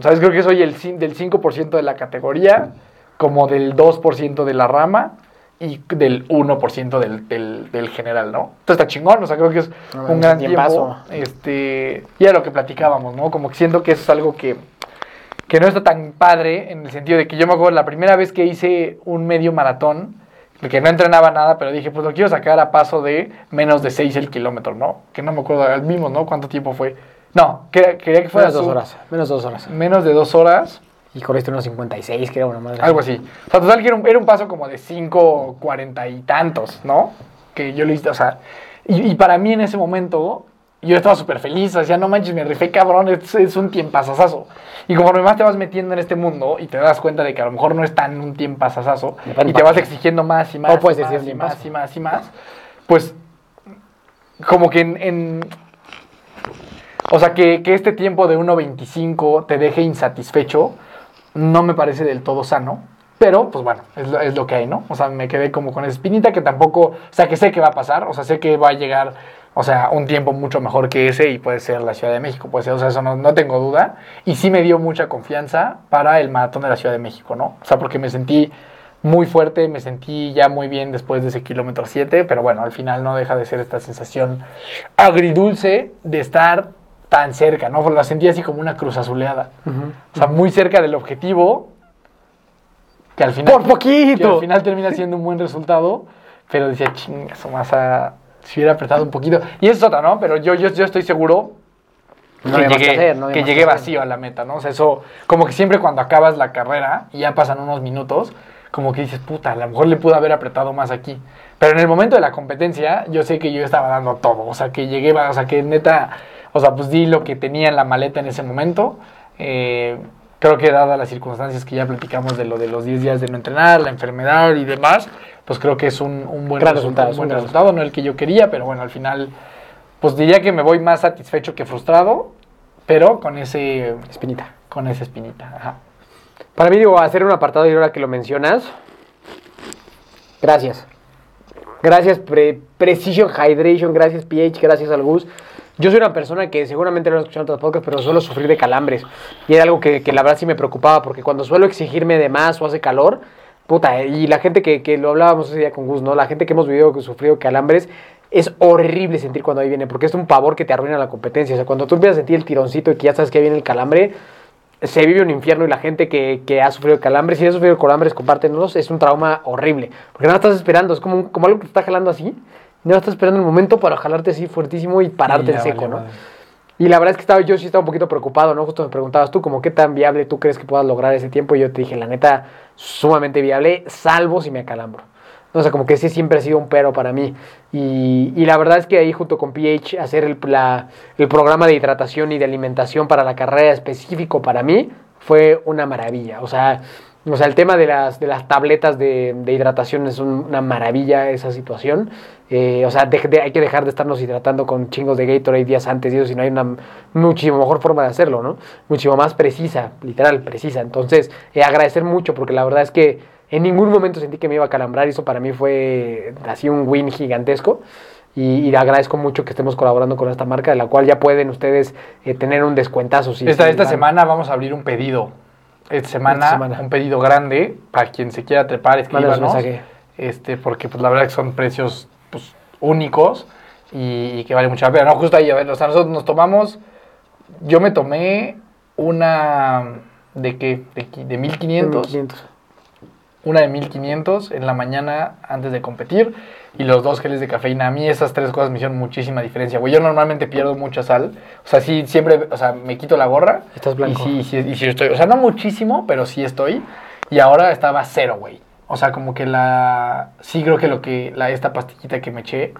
¿sabes? Creo que soy el del 5% de la categoría, como del 2% de la rama y del 1% del, del, del general, ¿no? Entonces está chingón, o sea, creo que es No, un gran tiempo. tiempazo. Este, y era lo que platicábamos, ¿no? Como que siento que eso es algo que, que no está tan padre en el sentido de que yo me acuerdo la primera vez que hice un medio maratón, que no entrenaba nada, pero dije, pues lo quiero sacar a paso de menos de 6 el kilómetro, ¿no? Que no me acuerdo, vimos, ¿no? ¿Cuánto tiempo fue? No, que- quería que fuera Menos dos sub- horas. Menos dos horas. menos de dos horas, Y corriste unos 56, que era una madre. algo así. O sea, total que era un, era un paso como de 5, 40 y tantos, ¿no? Que yo lo hice, o sea, y, y para mí en ese momento, yo estaba súper feliz, o sea, no manches, me rifé cabrón, es, es un tiempazazazo. Y conforme más te vas metiendo en este mundo y te das cuenta de que a lo mejor no es tan un tiempazazazo, y te vas exigiendo más y más, puedes y, decir más, y más y más y más, pues como que en... en- o sea, que, que este tiempo de 1.25 te deje insatisfecho, no me parece del todo sano. Pero, pues bueno, es lo, que hay, ¿no? O sea, me quedé como con esa espinita que tampoco, o sea, que sé que va a pasar, o sea, sé que va a llegar, o sea, un tiempo mucho mejor que ese y puede ser la Ciudad de México, puede ser, o sea, eso no, no tengo duda. Y sí me dio mucha confianza para el maratón de la Ciudad de México, ¿no? O sea, porque me sentí muy fuerte, me sentí ya muy bien después de ese kilómetro 7, pero bueno, al final no deja de ser esta sensación agridulce de estar tan cerca, ¿no? La sentí así como una cruz azuleada. Ujú. O sea, muy cerca del objetivo. Que al final. ¡Por poquito! Que al final termina siendo un buen resultado. Pero decía, chingas, o más a. Si hubiera apretado un poquito. Y eso es otra, ¿no? Pero yo, yo, yo estoy seguro No que llegué, que hacer, no que llegué que hacer. vacío a la meta, ¿no? O sea, eso. Como que siempre cuando acabas la carrera y ya pasan unos minutos. Como que dices, puta, a lo mejor le pude haber apretado más aquí. Pero en el momento de la competencia, yo sé que yo estaba dando todo. O sea, que llegué, o sea, que neta. O sea, pues di lo que tenía en la maleta en ese momento. Eh, creo que dadas las circunstancias que ya platicamos de lo de los 10 días de no entrenar, la enfermedad y demás, pues creo que es un, un buen Gran resultado, resultado, un buen gran resultado, no el que yo quería, pero bueno, al final, pues diría que me voy más satisfecho que frustrado, pero con ese, Espinita. con esa espinita. Ajá. Para mí, digo, hacer un apartado y ahora que lo mencionas. Gracias. Gracias, Pre- Precision Hydration. Gracias, PH. Gracias, al Gus. Yo soy una persona que seguramente lo he escuchado en otros podcasts, pero suelo sufrir de calambres. Y era algo que, la verdad sí me preocupaba, porque cuando suelo exigirme de más o hace calor, puta, y la gente que, que lo hablábamos ese día con Gus, ¿no? La gente que hemos vivido que sufrido calambres, es horrible sentir cuando ahí viene, porque es un pavor que te arruina la competencia. O sea, cuando tú empiezas a sentir el tironcito y que ya sabes que viene el calambre, se vive un infierno y la gente que, que ha sufrido calambres, si ha sufrido calambres, compártenos, es un trauma horrible. Porque no estás esperando, es como, como algo que te está jalando así, no estás esperando el momento para jalarte así fuertísimo y pararte Y ya en seco, ¿no? Y la verdad es que estaba, yo sí estaba un poquito preocupado, ¿no? Justo me preguntabas tú, como qué tan viable tú crees que puedas lograr ese tiempo. Y yo te dije, la neta, sumamente viable, salvo si me acalambro. No, o sea, como que ese siempre ha sido un pero para mí. Y, y la verdad es que ahí junto con PH, hacer el, la- el programa de hidratación y de alimentación para la carrera específico para mí fue una maravilla. O sea, o sea el tema de las, de las tabletas de, de hidratación es un- una maravilla esa situación. Eh, o sea, de- de- hay que dejar de estarnos hidratando con chingos de Gatorade días antes y eso, si no hay una muchísimo mejor forma de hacerlo, ¿no? Muchísimo más precisa, literal, precisa. Entonces, eh, agradecer mucho porque la verdad es que en ningún momento sentí que me iba a calambrar y eso para mí fue así un win gigantesco. Y, y agradezco mucho que estemos colaborando con esta marca, de la cual ya pueden ustedes eh, tener un descuentazo. Si esta esta semana vamos a abrir un pedido. Esta semana, Esta semana. un pedido grande para quien se quiera trepar, escríbanos. Este, porque pues la verdad que son precios únicos y, y que vale mucho la pena. No, justo ahí, a ver, o sea, nosotros nos tomamos, yo me tomé una de qué, de, de 1500, 1500. una de 1500 en la mañana antes de competir y los dos geles de cafeína. A mí esas tres cosas me hicieron muchísima diferencia, güey. Yo normalmente pierdo mucha sal, o sea, sí, siempre, o sea, me quito la gorra. Estás blanco. Y sí, sí, y sí estoy, o sea, no muchísimo, pero sí estoy. Y ahora estaba cero, güey. O sea, como que la, sí creo que lo que, la, esta pastillita que me eché,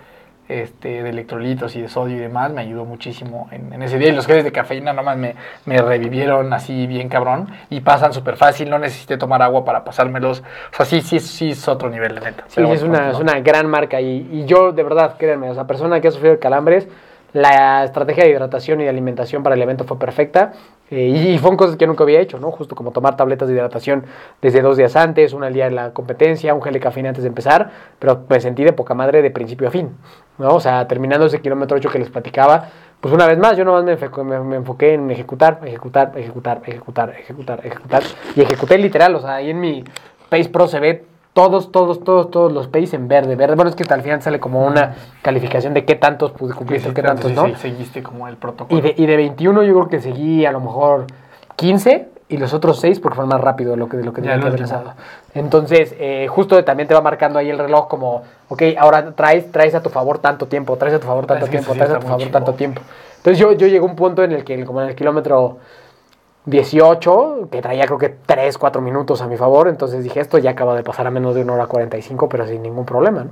este, de electrolitos y de sodio y demás, me ayudó muchísimo en, en ese día. Y los geles de cafeína nomás me, me revivieron así bien cabrón. Y pasan súper fácil, no necesité tomar agua para pasármelos. O sea, sí, sí, sí es otro nivel, de neta. Sí, es, una, es una gran marca y, y yo de verdad, créanme, o sea, persona que ha sufrido calambres, la estrategia de hidratación y de alimentación para el evento fue perfecta eh, y, fueron cosas que nunca había hecho, ¿no? Justo como tomar tabletas de hidratación desde dos días antes, una al día de la competencia, un gel de cafeína antes de empezar, pero me sentí de poca madre de principio a fin, ¿no? O sea, terminando ese kilómetro 8 que les platicaba, pues una vez más, yo nomás me, me- me enfoqué en ejecutar, ejecutar, ejecutar, ejecutar, ejecutar, ejecutar. Y ejecuté literal, o sea, ahí en mi Pace Pro se ve todos, todos, todos, todos los Pace en verde. Verde, bueno, es que al final sale como una calificación de qué tantos pude cumplir, qué tantos no. Sí, seguiste como el protocolo. Y de, y de 21 yo creo que seguí a lo mejor 15 y los otros 6 porque fueron más rápido de lo que, de lo que tenía que haber estado. Entonces, eh, justo también te va marcando ahí el reloj como, ok, ahora traes, traes a tu favor tanto tiempo, traes a tu favor tanto Es que tiempo, traes a tu favor tanto tiempo. Entonces yo, yo llegué a un punto en el que, como en el kilómetro 18, que traía creo que 3, 4 minutos a mi favor, entonces dije, esto ya acaba de pasar a menos de 1 hora 45, pero sin ningún problema.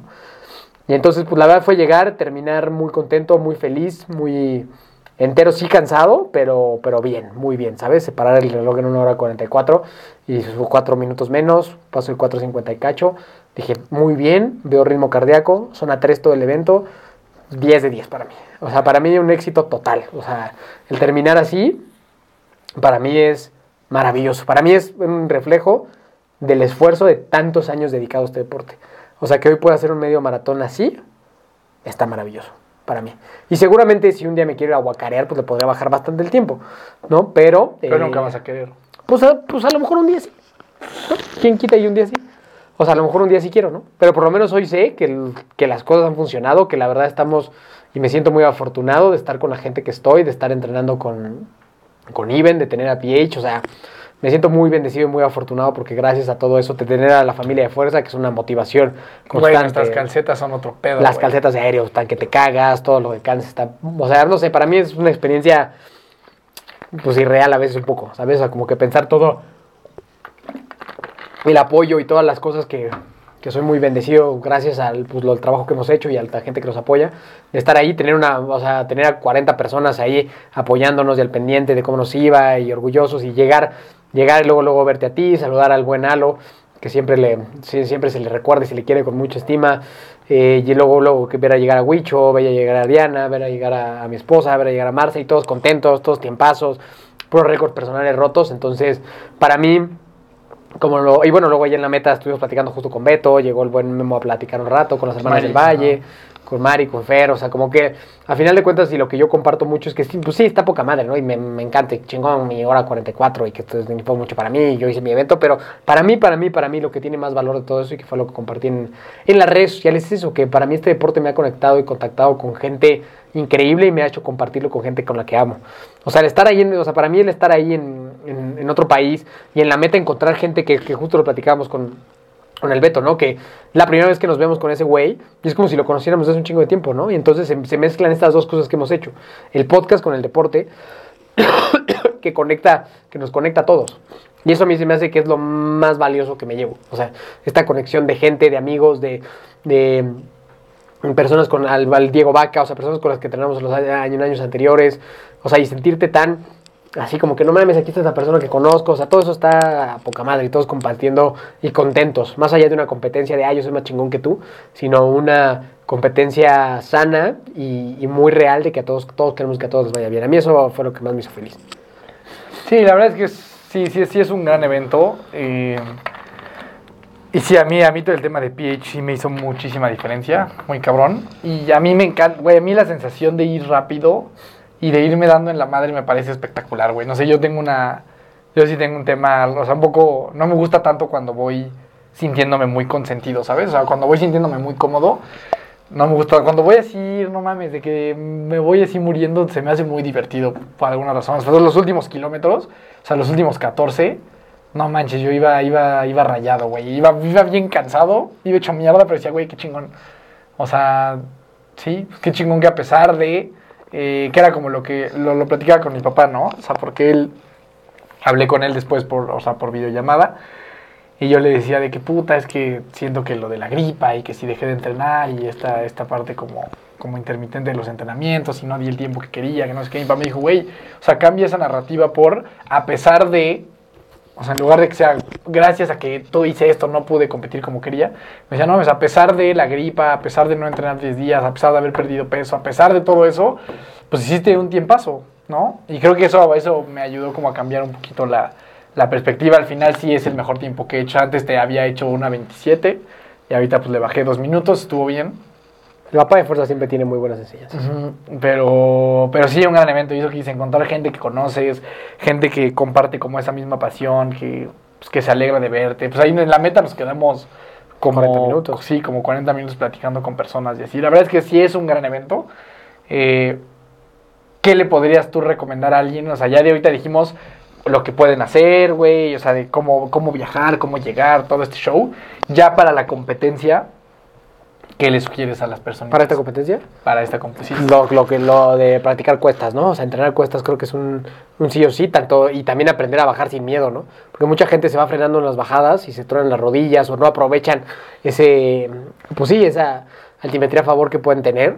Y entonces, pues la verdad fue llegar, terminar muy contento, muy feliz, muy entero, sí cansado, pero, pero bien, muy bien, ¿sabes? Separar el reloj en 1 hora 44 y sus 4 minutos menos, paso el 4.50 y cacho. Dije, muy bien, veo ritmo cardíaco, zona 3 todo el evento, 10 de 10 para mí. O sea, para mí un éxito total. O sea, el terminar así, para mí es maravilloso. Para mí es un reflejo del esfuerzo de tantos años dedicado a este deporte. O sea, que hoy pueda hacer un medio maratón así, está maravilloso para mí. Y seguramente si un día me quiero ir a guacarear, pues le podría bajar bastante el tiempo, ¿no? Pero... Pero eh, nunca vas a querer. Pues a, pues a lo mejor un día sí. ¿no? ¿Quién quita y un día sí? O sea, a lo mejor un día sí quiero, ¿no? Pero por lo menos hoy sé que, el- que las cosas han funcionado, que la verdad estamos, y me siento muy afortunado de estar con la gente que estoy, de estar entrenando con, con Iben, de tener a PH, o sea, me siento muy bendecido y muy afortunado porque gracias a todo eso, de tener a la familia de fuerza, que es una motivación constante. nuestras calcetas son otro pedo. Las calcetas de aéreo están que te cagas, todo lo de cáncer está... O sea, no sé, para mí es una experiencia pues irreal a veces un poco, ¿sabes? O sea, como que pensar todo el apoyo y todas las cosas que, que soy muy bendecido gracias al, pues, lo- trabajo que hemos hecho y a la gente que nos apoya, de estar ahí, tener una, o sea, tener a 40 personas ahí apoyándonos y al pendiente de cómo nos iba y orgullosos y llegar, llegar y luego, luego verte a ti, saludar al buen Alo, que siempre le, siempre se le recuerda y se le quiere con mucha estima, eh, y luego, luego que ver a llegar a Huicho, ver a llegar a Diana, ver a llegar a, a mi esposa, ver a llegar a Marce y todos contentos, todos tiempazos, puros récords personales rotos, entonces, para mí, como lo, y bueno, luego allá en la meta estuvimos platicando justo con Beto, llegó el buen Memo a platicar un rato con las hermanas Mari, del Valle, con Mari, con Fer, o sea, como que a final de cuentas y lo que yo comparto mucho es que sí, pues sí, está poca madre, ¿no? Y me, me encanta, y chingón, mi hora 44 y que esto significó mucho para mí, y yo hice mi evento, pero para mí, para mí, para mí lo que tiene más valor de todo eso y que fue lo que compartí en, en las redes sociales es eso, que para mí este deporte me ha conectado y contactado con gente increíble y me ha hecho compartirlo con gente con la que amo. O sea, el estar ahí, en, o sea, para mí el estar ahí en, en- en otro país y en la meta encontrar gente que, justo lo platicábamos con, con el Beto, ¿no? Que la primera vez que nos vemos con ese güey, y es como si lo conociéramos desde un chingo de tiempo, ¿no? Y entonces se, mezclan estas dos cosas que hemos hecho. El podcast con el deporte, que conecta, que nos conecta a todos. Y eso a mí se me hace que es lo más valioso que me llevo. O sea, esta conexión de gente, de amigos, de, de personas con al, Diego Vaca, o sea, personas con las que tenemos los años, años anteriores, o sea, y sentirte tan así como que no mames, aquí está esa persona que conozco, o sea, todo eso está a poca madre y todos compartiendo y contentos, más allá de una competencia de, ah, yo soy más chingón que tú, sino una competencia sana y, y muy real de que a todos, todos queremos que a todos les vaya bien. A mí eso fue lo que más me hizo feliz. Sí, la verdad es que sí, sí, sí es un gran evento. eh, y sí, a mí, a mí todo el tema de PH sí me hizo muchísima diferencia, muy cabrón. Y a mí me encanta, güey, a mí la sensación de ir rápido y de irme dando en la madre me parece espectacular, güey. No sé, yo tengo una, yo sí tengo un tema, o sea, un poco, no me gusta tanto cuando voy sintiéndome muy consentido, ¿sabes? O sea, cuando voy sintiéndome muy cómodo, no me gusta. Cuando voy así, no mames, de que me voy así muriendo, se me hace muy divertido por alguna razón. Todo los últimos kilómetros, o sea, los últimos 14, no manches, yo iba, iba, iba rayado, güey. Iba, iba bien cansado, iba hecho mierda, pero decía, güey, qué chingón. O sea, sí, qué chingón que a pesar de, eh, que era como lo que, lo, lo platicaba con mi papá, ¿no? O sea, porque él, hablé con él después por, o sea, por videollamada. Y yo le decía de que puta, es que siento que lo de la gripa y que si dejé de entrenar y esta, esta parte como, como intermitente de los entrenamientos y no di el tiempo que quería, que no sé qué. Mi papá me dijo, güey, o sea, cambia esa narrativa por, a pesar de, o sea, en lugar de que sea, gracias a que tú hice esto, no pude competir como quería. Me decía, no, pues a pesar de la gripa, a pesar de no entrenar 10 días, a pesar de haber perdido peso, a pesar de todo eso, pues hiciste un tiempazo, ¿no? Y creo que eso, eso me ayudó como a cambiar un poquito la, la perspectiva. Al final sí es el mejor tiempo que he hecho. Antes te había hecho una 27 y ahorita pues le bajé dos minutos, estuvo bien. El papá de fuerza siempre tiene muy buenas enseñanzas. Pero, pero sí, un gran evento. Y eso que dice, encontrar gente que conoces, gente que comparte como esa misma pasión, que, pues, que se alegra de verte. Pues ahí en la meta nos quedamos como 40 minutos. Sí, como 40 minutos platicando con personas y así. La verdad es que sí es un gran evento. Eh, ¿Qué le podrías tú recomendar a alguien? O sea, ya de ahorita dijimos lo que pueden hacer, güey, o sea, de cómo, cómo viajar, cómo llegar, todo este show. Ya para la competencia, ¿qué le sugieres a las personas? Para esta competencia, Para esta competencia. lo, lo que lo de practicar cuestas, ¿no? O sea, entrenar cuestas creo que es un, un sí o sí, tanto, y también aprender a bajar sin miedo, ¿no? Porque mucha gente se va frenando en las bajadas y se tronan las rodillas o no aprovechan ese, pues sí, esa altimetría a favor que pueden tener.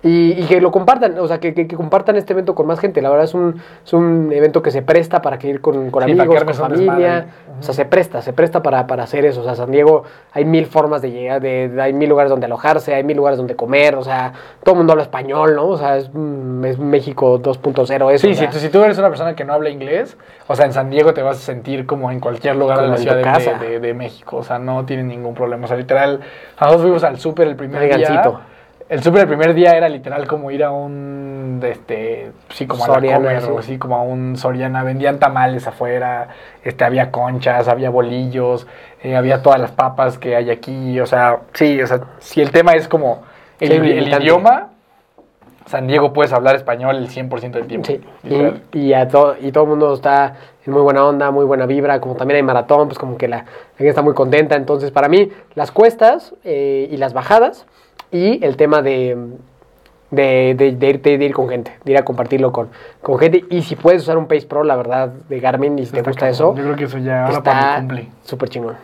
Y, y que lo compartan, o sea, que, que- que compartan este evento con más gente. La verdad es un, es un evento que se presta para que ir con, con Sí, amigos, con familia. O sea, se presta, se presta para, para hacer eso. O sea, San Diego hay mil formas de llegar, de, de- hay mil lugares donde alojarse, hay mil lugares donde comer. O sea, todo el mundo habla español, ¿no? O sea, es, mm, es México 2.0 eso. Sí, o si tú, si tú eres una persona que no habla inglés, o sea, en San Diego te vas a sentir como en cualquier lugar de la ciudad de, de- de México. O sea, no tienen ningún problema. O sea, literal, nosotros fuimos al súper el primer día. El súper el primer día era literal como ir a un, este, sí, como a la Comer, sí. o así, como a un Soriana. Vendían tamales afuera, este, había conchas, había bolillos, eh, había todas las papas que hay aquí. O sea, sí, o sea, si el tema es como el, Sí, idioma, San Diego puedes hablar español el 100% del tiempo. Sí, y, y, a todo, y todo el mundo está en muy buena onda, muy buena vibra, como también hay maratón, pues como que la, la gente está muy contenta. Entonces, para mí, las cuestas eh, y las bajadas y el tema de, de, de, de ir, de ir con gente, de ir a compartirlo con, con gente. Y si puedes usar un Pace Pro, la verdad, de Garmin, y si te gusta cabrón. eso, Yo creo que eso ya ahora está súper chingón.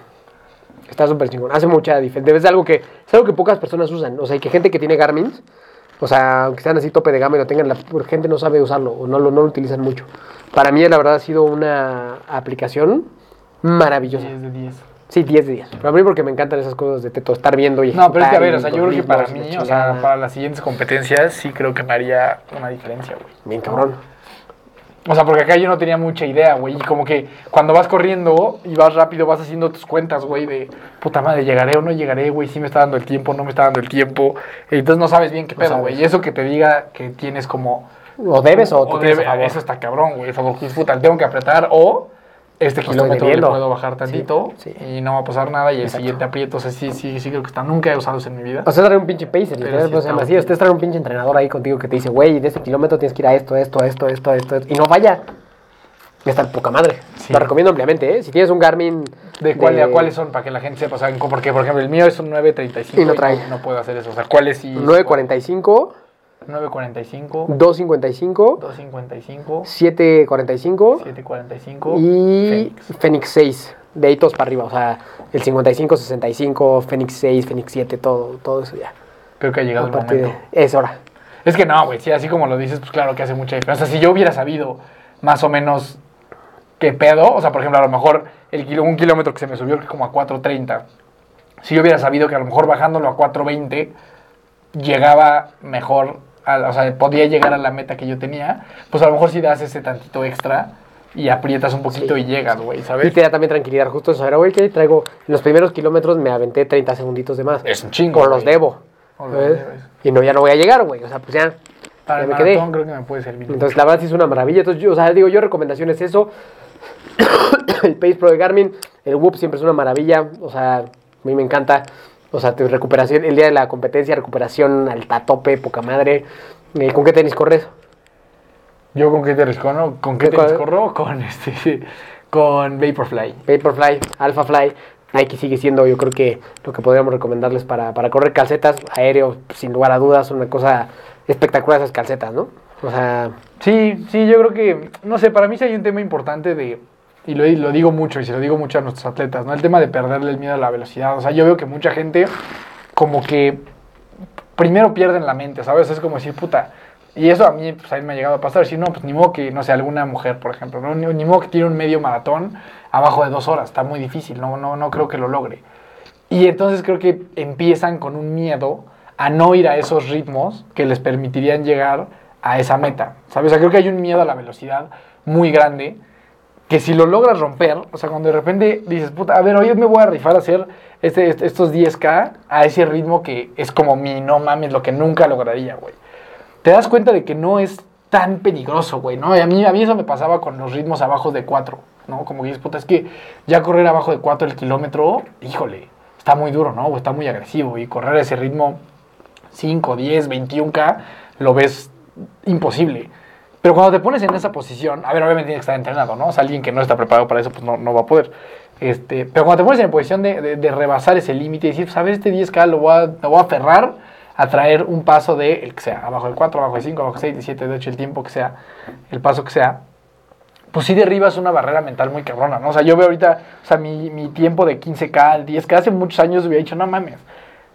Está súper chingón. Hace mucha diferencia. Es algo que es algo que pocas personas usan. O sea, que gente que tiene Garmin, o sea, aunque sean así tope de gama y lo tengan, la gente no sabe usarlo o no lo, no lo utilizan mucho. Para mí, la verdad, ha sido una aplicación maravillosa. 10 de 10. Sí, 10 de 10. Pero a mí porque me encantan esas cosas de teto, estar viendo y No, pero es que a ver, o sea, yo creo que para mí, o sea, para las siguientes competencias sí creo que me haría una diferencia, güey. Bien cabrón. O sea, porque acá yo no tenía mucha idea, güey. Y como que cuando vas corriendo y vas rápido, vas haciendo tus cuentas, güey, de puta madre, llegaré o no llegaré, güey. Sí me está dando el tiempo, no me está dando el tiempo. Y entonces no sabes bien qué pedo, güey. Y eso que te diga que tienes como. O debes o, tú tienes debe- a favor. Eso está cabrón, güey. Favor, puta, tengo que apretar o este kilómetro le puedo bajar tantito Sí, sí. y no va a pasar nada y el Exacto. siguiente aprieto. O sea, sí, sí, sí creo que está. Nunca he usado en mi vida. O sea, trae un pinche pacer, literal, sí así. Ustedes traen un pinche entrenador ahí contigo que te dice, güey, de este kilómetro tienes que ir a esto, esto, esto, esto, esto, esto", y no falla. Y está poca madre. Lo recomiendo ampliamente, ¿eh? Si tienes un Garmin... ¿De, cuál, de cuáles son? Para que la gente sepa. O sea, porque, por ejemplo, el mío es un 935 Y no trae. no, puedo hacer eso. O sea, ¿cuáles sí? 945, 945, 255, 255, 745 745 y Fénix. Fénix 6. De ahí todos para arriba, o sea, el 55, 65, Fénix 6, Fénix 7, todo, todo eso ya. Creo que ha llegado el momento. de... Es hora. Es que no, güey, sí, así como lo dices, pues claro que hace mucha diferencia. O sea, si yo hubiera sabido más o menos qué pedo, o sea, por ejemplo, a lo mejor el kilo, un kilómetro que se me subió como a 4.30, si yo hubiera sabido que a lo mejor bajándolo a 4.20 llegaba mejor, a o sea, podía llegar a la meta que yo tenía, pues a lo mejor si das ese tantito extra y aprietas un poquito Sí. y llegas, güey, Y ¿sabes? te da también tranquilidad, justo eso. Era, güey, que traigo... En los primeros kilómetros me aventé 30 segunditos de más. Es un chingo. Con los debo. Con los. Y no, ya no voy a llegar, güey. O sea, pues ya. Para ya el me quedé. creo que me puede servir. Entonces, la verdad sí es una maravilla. Entonces, yo, o sea, digo, yo recomendación es eso. el Pace Pro de Garmin. El Whoop siempre es una maravilla. O sea, a mí me encanta. O sea, tu recuperación, el día de la competencia, recuperación al tope, poca madre. Eh, ¿Con qué tenis corres? ¿Yo con qué tenis corro? ¿Con qué tenis corro? Con este, con Vaporfly. Vaporfly, Alphafly. Nike sigue siendo, yo creo que lo que podríamos recomendarles para, para correr calcetas aéreo, sin lugar a dudas, una cosa espectacular esas calcetas, ¿no? O sea, Sí, sí, yo creo que, no sé, para mí sí hay un tema importante de, y lo, lo digo mucho, y se lo digo mucho a nuestros atletas, ¿no? El tema de perderle el miedo a la velocidad. O sea, yo veo que mucha gente como que primero pierden la mente, ¿sabes? Es como decir, puta, y eso a mí, pues a mí me ha llegado a pasar, decir, no, pues ni modo que, no sé, alguna mujer, por ejemplo, ¿no? Ni, ni modo que tiene un medio maratón abajo de dos horas, está muy difícil, no, no, no creo que lo logre. Y entonces creo que empiezan con un miedo a no ir a esos ritmos que les permitirían llegar a esa meta. ¿Sabes? O sea, creo que hay un miedo a la velocidad muy grande que si lo logras romper, o sea, cuando de repente dices, puta, a ver, hoy me voy a rifar a hacer este, estos 10K a ese ritmo que es como mi, no mames, lo que nunca lograría, güey. Te das cuenta de que no es tan peligroso, güey, ¿no? A mí, eso me pasaba con los ritmos abajo de 4, ¿no? Como dices, puta, es que ya correr abajo de 4 el kilómetro, híjole, está muy duro, ¿no? O está muy agresivo y correr a ese ritmo 5, 10, 21K, lo ves imposible. Pero cuando te pones en esa posición, a ver, obviamente tienes que estar entrenado, ¿no? O sea, alguien que no está preparado para eso, pues no, no va a poder. Este, pero cuando te pones en posición de, de- de rebasar ese límite y decir, pues a ver, este 10K lo voy a, lo voy a aferrar a traer un paso de, el que sea, abajo del 4, abajo del 5, abajo del 6, de 7, de 8, el tiempo que sea, el paso que sea, pues sí derribas una barrera mental muy cabrona, ¿no? O sea, yo veo ahorita, o sea, mi, mi tiempo de 15K al 10K, hace muchos años hubiera dicho, no mames,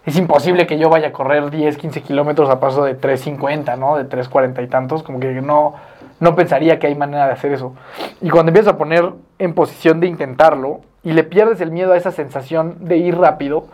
es imposible que yo vaya a correr 10, 15 kilómetros a paso de 3.50, ¿no? De 3.40 y tantos, como que no, no pensaría que hay manera de hacer eso. Y cuando empiezas a poner en posición de intentarlo y le pierdes el miedo a esa sensación de ir rápido,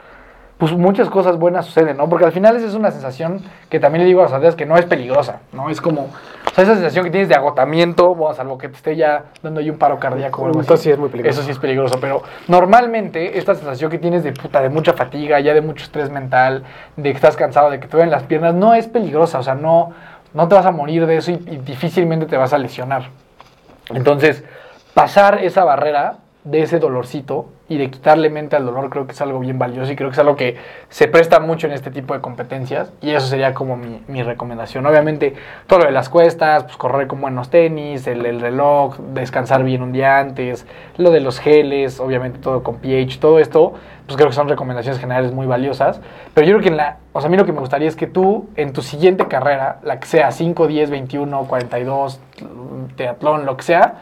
pues muchas cosas buenas suceden, ¿no? Porque al final es una sensación que también le digo a los atletas que no es peligrosa, ¿no? Es como, sea, esa sensación que tienes de agotamiento, bueno, salvo que te esté ya dando ahí un paro cardíaco o algo así. Entonces sí es muy peligroso. Eso sí es peligroso, pero normalmente esta sensación que tienes de puta, de mucha fatiga, ya de mucho estrés mental, de que estás cansado, de que te duelen las piernas, no es peligrosa, o sea, no, no te vas a morir de eso y, y difícilmente te vas a lesionar. Entonces, pasar esa barrera de ese dolorcito y de quitarle mente al dolor creo que es algo bien valioso y creo que es algo que se presta mucho en este tipo de competencias y eso sería como mi, mi recomendación. Obviamente todo lo de las cuestas, pues correr con buenos tenis, el, el reloj, descansar bien un día antes, lo de los geles, obviamente todo con pH, todo esto, pues creo que son recomendaciones generales muy valiosas. Pero yo creo que en la, o sea, a mí lo que me gustaría es que tú en tu siguiente carrera, la que sea 5, 10, 21, 42, teatlón, lo que sea,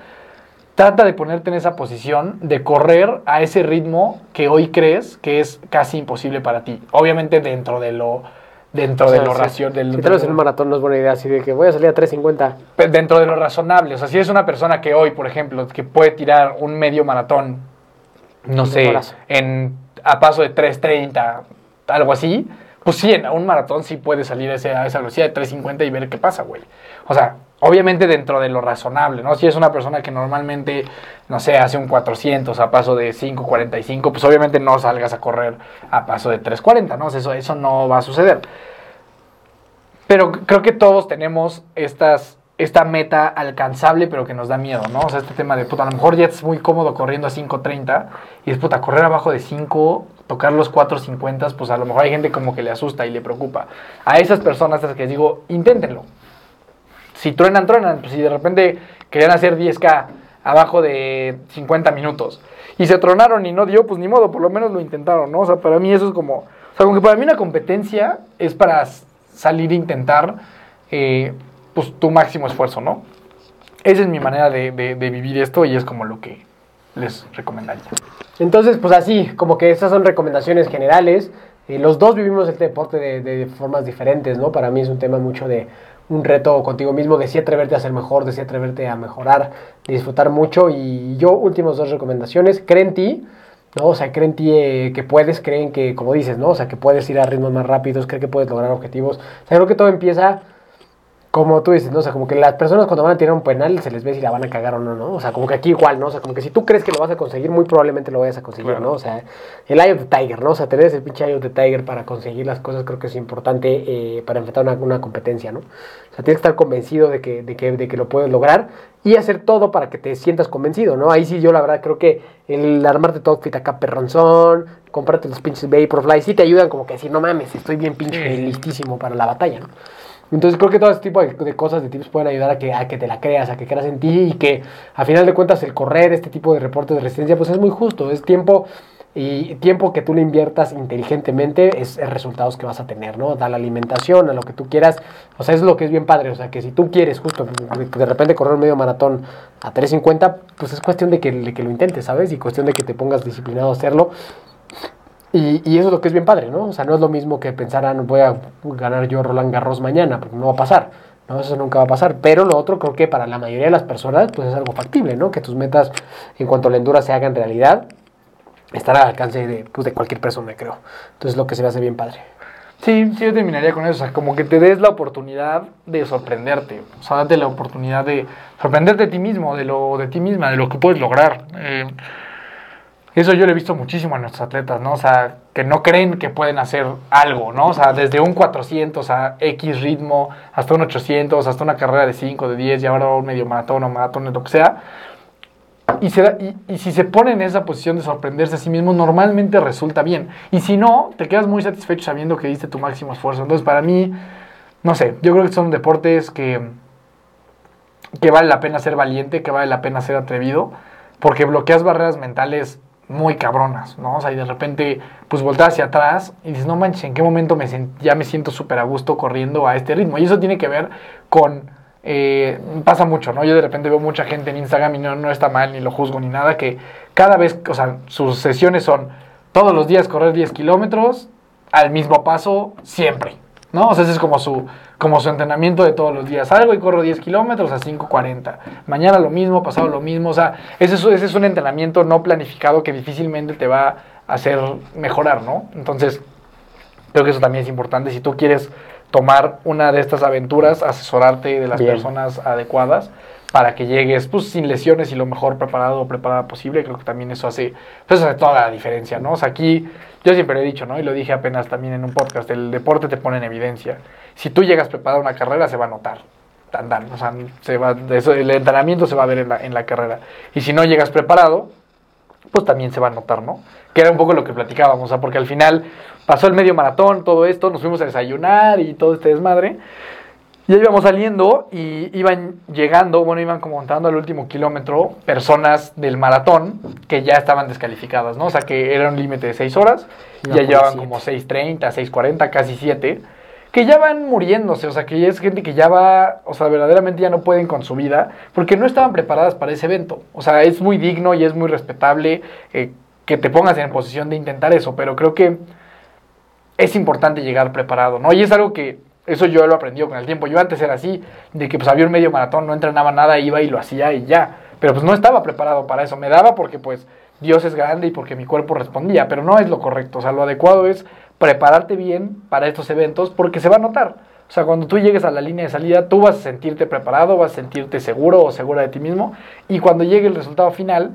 trata de ponerte en esa posición de correr a ese ritmo que hoy crees que es casi imposible para ti. Obviamente dentro de lo dentro O sea, de lo sí. racio- del- Si te en un maratón no es buena idea así de que voy a salir a 3.50. pe- dentro de lo razonable. O sea, si es una persona que hoy, por ejemplo, que puede tirar un medio maratón, no sé, en a paso de 3.30, algo así, pues sí, en un maratón sí puede salir a, esa velocidad de 3.50 y ver qué pasa, güey. O sea, obviamente dentro de lo razonable, ¿no? Si es una persona que normalmente, no sé, hace un 400 a paso de 5.45, pues obviamente no salgas a correr a paso de 3.40, ¿no? Eso, eso no va a suceder. Pero creo que todos tenemos estas, esta meta alcanzable, pero que nos da miedo, ¿no? O sea, este tema de, puta, a lo mejor ya es muy cómodo corriendo a 5.30 y es, puta, correr abajo de 5, tocar los 4.50, pues a lo mejor hay gente como que le asusta y le preocupa. A esas personas a las que digo, inténtenlo. Si truenan, truenan. Pues si de repente querían hacer 10K abajo de 50 minutos y se tronaron y no dio, pues ni modo, por lo menos lo intentaron, ¿no? O sea, para mí eso es como... O sea, como que para mí una competencia es para salir e intentar eh, pues tu máximo esfuerzo, ¿no? Esa es mi manera de, de- de vivir esto y es como lo que les recomendaría. Entonces, pues así, como que esas son recomendaciones generales. Eh, los dos vivimos este deporte de, formas diferentes, ¿no? Para mí es un tema mucho de un reto contigo mismo, de sí atreverte a ser mejor, de sí atreverte a mejorar, de disfrutar mucho. Y yo, últimas dos recomendaciones, cree en ti, ¿no? O sea, cree en ti eh, que puedes, creen que, como dices, ¿no? O sea, que puedes ir a ritmos más rápidos, cree que puedes lograr objetivos. O sea, creo que todo empieza como tú dices, ¿no? O sea, como que las personas cuando van a tirar un penal se les ve si la van a cagar o no, ¿no? O sea, como que aquí igual, ¿no? O sea, como que si tú crees que lo vas a conseguir, muy probablemente lo vayas a conseguir, Claro. ¿no? O sea, el Eye of the Tiger, ¿no? O sea, tener ese pinche Eye of the Tiger para conseguir las cosas creo que es importante eh, para enfrentar una, una competencia, ¿no? O sea, tienes que estar convencido de que, de, que, de que lo puedes lograr y hacer todo para que te sientas convencido, ¿no? Ahí sí yo la verdad creo que el armarte todo outfit acá perronzón, comprarte los pinches Vaporfly, sí te ayudan como que decir, no mames, estoy bien pinche listísimo para la batalla, ¿no? Entonces creo que todo este tipo de, cosas, de tips pueden ayudar a que, a que te la creas, a que creas en ti y que a final de cuentas el correr este tipo de reportes de resistencia pues es muy justo, es tiempo y tiempo que tú le inviertas inteligentemente es, es resultados que vas a tener, ¿no? Da la alimentación, a lo que tú quieras, o sea, es lo que es bien padre, o sea, que si tú quieres justo de, de repente correr un medio maratón a 3.50, pues es cuestión de que, de que lo intentes, ¿sabes? Y cuestión de que te pongas disciplinado a hacerlo. Y, y eso es lo que es bien padre, ¿no? O sea, no es lo mismo que pensar, ah, voy a ganar yo Roland Garros mañana, porque no va a pasar. No, eso nunca va a pasar. Pero lo otro creo que para la mayoría de las personas, pues es algo factible, ¿no? Que tus metas en cuanto a la endura se hagan realidad, están al alcance de, pues, de cualquier persona, creo. Entonces lo que se me hace bien padre. Sí, sí, yo terminaría con eso. O sea, como que te des la oportunidad de sorprenderte. O sea, date la oportunidad de sorprenderte de ti mismo, de lo de ti misma, de lo que puedes lograr. Eh, eso yo lo he visto muchísimo a nuestros atletas, ¿no? O sea, que no creen que pueden hacer algo, ¿no? O sea, desde un 400 a X ritmo, hasta un 800, hasta una carrera de 5, de 10, y ahora un medio maratón o maratón, lo que sea. Y, y si se pone en esa posición de sorprenderse a sí mismo, normalmente resulta bien. Y si no, te quedas muy satisfecho sabiendo que diste tu máximo esfuerzo. Entonces, para mí, no sé, yo creo que son deportes que, que vale la pena ser valiente, que vale la pena ser atrevido, porque bloqueas barreras mentales muy cabronas, ¿no? O sea, y de repente, pues volteas hacia atrás y dices, no manches, ¿en qué momento me ya me siento súper a gusto corriendo a este ritmo? Y eso tiene que ver con, eh, pasa mucho, ¿no? Yo de repente veo mucha gente en Instagram y no, no está mal, ni lo juzgo, ni nada, que cada vez, o sea, sus sesiones son todos los días correr 10 kilómetros al mismo paso, siempre, ¿no? O sea, ese es como su, como su entrenamiento de todos los días. Salgo y corro 10 kilómetros a 5.40. Mañana lo mismo, pasado lo mismo. O sea, ese es, ese es un entrenamiento no planificado que difícilmente te va a hacer mejorar, ¿no? Entonces, creo que eso también es importante. Si tú quieres tomar una de estas aventuras, asesorarte de las Bien. personas adecuadas para que llegues pues, sin lesiones y lo mejor preparado o preparada posible. Creo que también eso hace, pues, hace toda la diferencia, ¿no? O sea, aquí yo siempre lo he dicho, ¿no? Y lo dije apenas también en un podcast, el deporte te pone en evidencia. Si tú llegas preparado a una carrera, se va a notar. O sea, se va, eso, el entrenamiento se va a ver en la, en la carrera. Y si no llegas preparado, pues también se va a notar, ¿no? Que era un poco lo que platicábamos, o sea, porque al final pasó el medio maratón, todo esto, nos fuimos a desayunar y todo este desmadre. Ya íbamos saliendo y iban llegando, bueno, iban como montando al último kilómetro personas del maratón que ya estaban descalificadas, ¿no? O sea, que era un límite de 6 horas, Iban ya llevaban como 6.30, 6.40, casi 7, que ya van muriéndose, o sea, que es gente que ya va, o sea, verdaderamente ya no pueden con su vida, porque no estaban preparadas para ese evento. O sea, es muy digno y es muy respetable eh, que te pongas en posición de intentar eso, pero creo que es importante llegar preparado, ¿no? Y es algo que eso yo lo he aprendido con el tiempo. Yo antes era así, de que pues había un medio maratón, no entrenaba nada, iba y lo hacía y ya. Pero pues no estaba preparado para eso. Me daba porque pues Dios es grande y porque mi cuerpo respondía, pero no es lo correcto. O sea, lo adecuado es prepararte bien para estos eventos porque se va a notar. O sea, cuando tú llegues a la línea de salida, tú vas a sentirte preparado, vas a sentirte seguro o segura de ti mismo. Y cuando llegue el resultado final,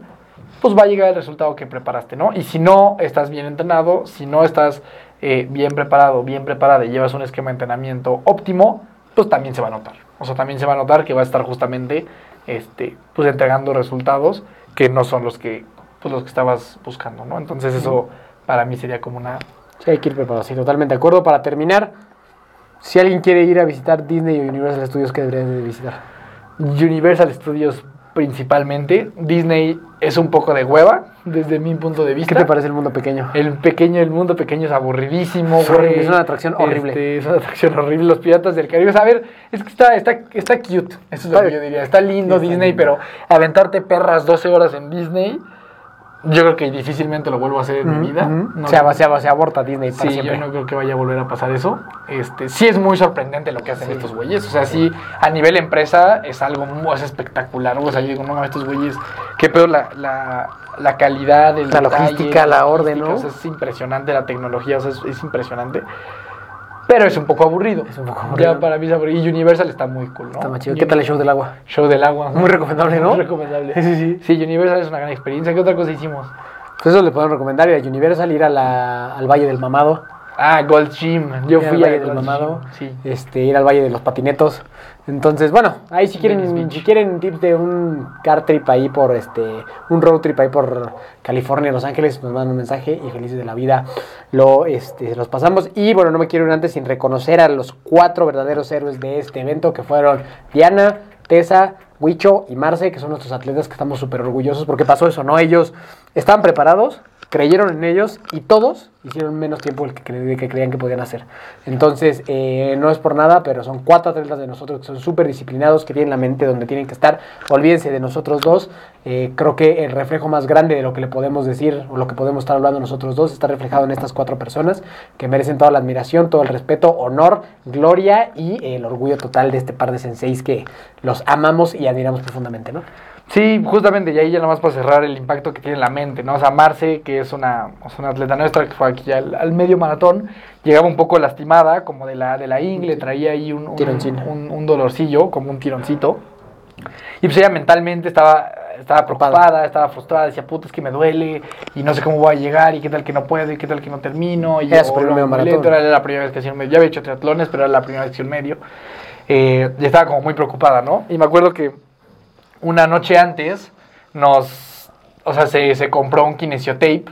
pues va a llegar el resultado que preparaste, ¿no? Y si no estás bien entrenado, si no estás eh, bien preparado, bien preparada y llevas un esquema de entrenamiento óptimo, pues también se va a notar. O sea, también se va a notar que va a estar justamente, este, pues entregando resultados que no son los que, pues los que estabas buscando, ¿no? Entonces eso para mí sería como una... Sí, hay que ir preparado, sí, totalmente de acuerdo. Para terminar, si alguien quiere ir a visitar Disney o Universal Studios, ¿qué debería de visitar? Universal Studios principalmente. Disney es un poco de hueva, desde mi punto de vista. ¿Qué te parece el mundo pequeño? El pequeño, el mundo pequeño es aburridísimo, Es horrible, es una atracción horrible. Este, es una atracción horrible. Los piratas del Caribe. O sea, a ver, es que está, está, está cute. Eso es lo que yo diría. Está lindo Disney, lindo. pero aventarte perras 12 horas en Disney, yo creo que difícilmente lo vuelvo a hacer en mi vida. Ujú. No se, ab- se, ab- se aborta Disney para Sí, siempre. yo no creo que vaya a volver a pasar eso. Este, sí es muy sorprendente lo que hacen Sí. estos güeyes. O sea, sí, a nivel empresa es algo muy es espectacular. O sea, yo digo, no estos güeyes, qué pedo la, la, la calidad, el La detalle, logística, la orden, logística, ¿no? o sea, es impresionante la tecnología, o sea, es, es impresionante. Pero es un poco aburrido. Es un poco aburrido. Ya para mí es aburrido. Y Universal está muy cool, ¿no? Está más chido. ¿Qué tal el show del agua? Show del agua. Muy recomendable, ¿no? Muy recomendable. Sí, sí. Sí, Universal es una gran experiencia. ¿Qué otra cosa hicimos? Pues eso le podemos recomendar ir a Universal, ir a la- al Valle del Mamado. Ah, Gold Gym. Yo ir al fui Valle del Mamado. Gym, Sí. Este, ir al Valle de los Patinetos. Entonces, bueno, ahí si quieren, si quieren tips de un car trip ahí por este, un road trip ahí por California, Los Ángeles, nos mandan un mensaje y felices de la vida lo este, los pasamos. Y bueno, no me quiero ir antes sin reconocer a los cuatro verdaderos héroes de este evento que fueron Diana, Tessa, Huicho y Marce, que son nuestros atletas que estamos súper orgullosos porque pasó eso, ¿no? Ellos estaban preparados, creyeron en ellos y todos hicieron menos tiempo del que, creían que podían hacer. Entonces, eh, no es por nada, pero son cuatro atletas de nosotros que son súper disciplinados, que tienen la mente donde tienen que estar. Olvídense de nosotros dos. Eh, creo que el reflejo más grande de lo que le podemos decir o lo que podemos estar hablando nosotros dos está reflejado en estas cuatro personas que merecen toda la admiración, todo el respeto, honor, gloria y el orgullo total de este par de senseis que los amamos y admiramos profundamente, ¿no? Sí, justamente, y ahí ya nada más para cerrar el impacto que tiene en la mente, ¿no? O sea, Marce, que es una, sea, una atleta nuestra que fue aquí al, al medio maratón, llegaba un poco lastimada, como de la, de la ingle, traía ahí un, un, un- un dolorcillo, como un tironcito. Y pues ella mentalmente estaba, estaba preocupada, estaba frustrada, decía, puta, es que me duele y no sé cómo voy a llegar y qué tal que no puedo y qué tal que no termino. Y Era su primer maratón. Era la primera vez que hacía un medio. Ya había hecho triatlones, pero era la primera vez que hacía un medio. Eh, y estaba como muy preocupada, ¿no? Y me acuerdo que una noche antes nos, o sea, se, se compró un kinesiotape.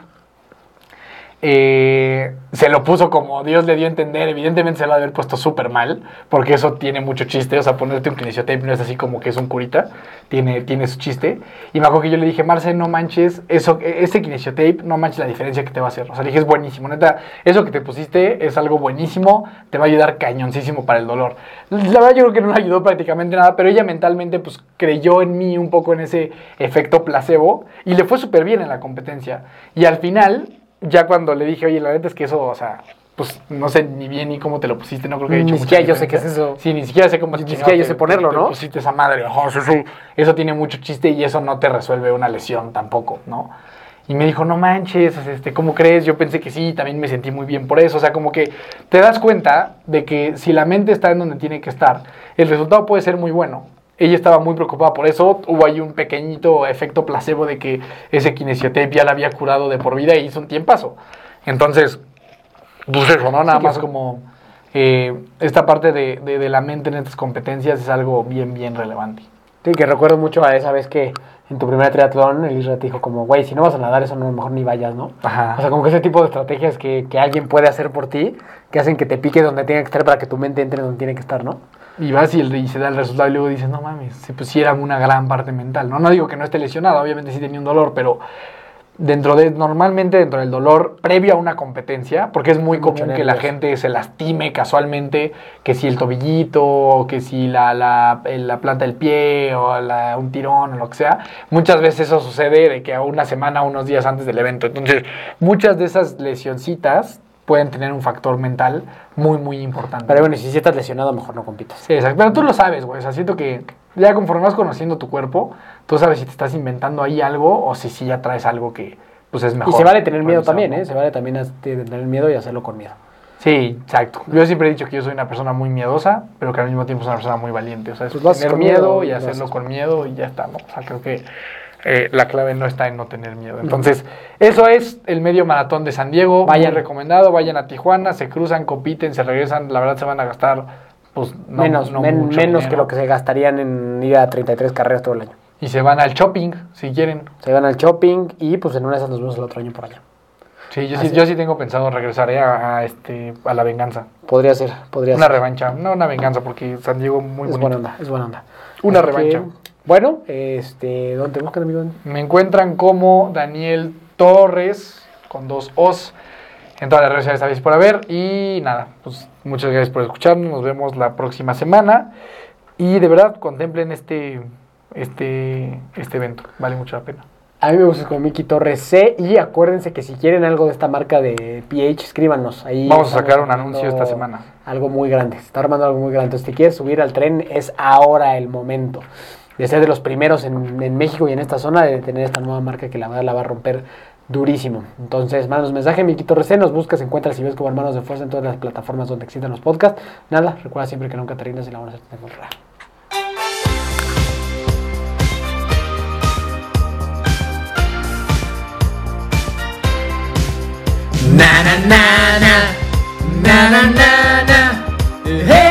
Se lo puso como Dios le dio a entender. Evidentemente se lo ha de haber puesto súper mal, porque eso tiene mucho chiste. O sea, ponerte un kinesiotape no es así como que es un curita, tiene, tiene su chiste. Y me acuerdo que yo le dije, Marce, no manches, eso, ese kinesiotape, no manches la diferencia que te va a hacer. O sea, le dije, es buenísimo, neta, eso que te pusiste es algo buenísimo, te va a ayudar cañoncísimo para el dolor. La verdad, yo creo que no le ayudó prácticamente nada, pero ella mentalmente, pues creyó en mí un poco en ese efecto placebo y le fue súper bien en la competencia. Y al final, ya cuando le dije, oye, la neta es que eso, o sea, pues no sé ni bien ni cómo te lo pusiste, no creo que haya Ni hecho mucha siquiera yo sé qué es eso. Sí, ni siquiera sé cómo Ni siquiera yo sé ponerlo, ¿no? pusiste esa madre. Sí, sí. Eso tiene mucho chiste y eso no te resuelve una lesión tampoco, ¿no? Y me dijo, no manches, este, ¿cómo crees? Yo pensé que sí, también me sentí muy bien por eso. O sea, como que te das cuenta de que si la mente está en donde tiene que estar, el resultado puede ser muy bueno. Ella estaba muy preocupada por eso. Hubo ahí un pequeñito efecto placebo de que ese kinesiotape ya la había curado de por vida y hizo un tiempazo. Entonces, pues eso, ¿no? Nada Sí, más como eh, esta parte de, de- de la mente en estas competencias es algo bien, bien relevante. Sí, que recuerdo mucho a esa vez que en tu primer triatlón el Isra te dijo como, güey, si no vas a nadar eso no, mejor ni vayas, ¿no? Ajá. O sea, como que ese tipo de estrategias que, que alguien puede hacer por ti, que hacen que te pique donde tiene que estar para que tu mente entre donde tiene que estar, ¿no? Y vas y, el- y se da el resultado y luego dices, no mames, pues sí era una gran parte mental, ¿no? No digo que no esté lesionado, obviamente sí tenía un dolor, pero dentro de, normalmente dentro del dolor previo a una competencia, porque es muy común que la gente se lastime casualmente, que si el tobillito, o que si la, la, la planta del pie, o la- un tirón, o lo que sea, muchas veces eso sucede de que a una semana, unos días antes del evento. Entonces, muchas de esas lesioncitas pueden tener un factor mental muy, muy importante. Pero bueno, y si estás lesionado, mejor no compitas. Sí, exacto. Pero tú lo sabes, güey. O sea, siento que ya conforme vas conociendo tu cuerpo, tú sabes si te estás inventando ahí algo o si sí ya traes algo que pues es mejor. Y se vale tener miedo también. ¿eh? Se vale también tener miedo y hacerlo con miedo. Sí, exacto. Yo siempre he dicho que yo soy una persona muy miedosa, pero que al mismo tiempo soy una persona muy valiente. O sea, es Pues tener miedo miedo, y lo hacerlo con miedo y ya está, ¿no? O sea, creo que eh, la clave no está en no tener miedo. Entonces, eso es el medio maratón de San Diego. Vayan. Recomendado. Vayan a Tijuana, se cruzan, compiten, se regresan. La verdad se van a gastar, pues, no, menos no men- mucho menos que lo que se gastarían en ir a 33 carreras todo el año. Y se van al shopping, si quieren. Se van al shopping y pues en una de esas nos vemos el otro año por allá. Sí, yo sí, yo sí tengo pensado regresar eh, a, a, este, a la venganza. Podría ser, podría Una ser. revancha, no una venganza, porque San Diego muy es bonito. buena onda, es buena onda. Una Así que, revancha. Bueno, este, ¿dónde te buscan, amigo? Me encuentran como Daniel Torres, con dos O's, en todas las redes sociales sabéis por haber. Y nada, pues muchas gracias por escucharnos, nos vemos la próxima semana. Y de verdad, contemplen este, este, este evento, vale mucho la pena. A mí me gusta con Miki Torres C y acuérdense que si quieren algo de esta marca de PH, escríbanos. Ahí Vamos a sacar un anuncio esta semana. Algo muy grande, se está armando algo muy grande. Entonces, si te quieres subir al tren, es ahora el momento de ser de los primeros en, en México y en esta zona de tener esta nueva marca que la la va a romper durísimo. Entonces, mandanos mensaje, Miki Torres C, nos buscas, encuentras y ves como Hermanos de Fuerza en todas las plataformas donde existan los podcasts. Nada, recuerda siempre que nunca te rindas y la buena suerte te encontrará. Na na na na na na na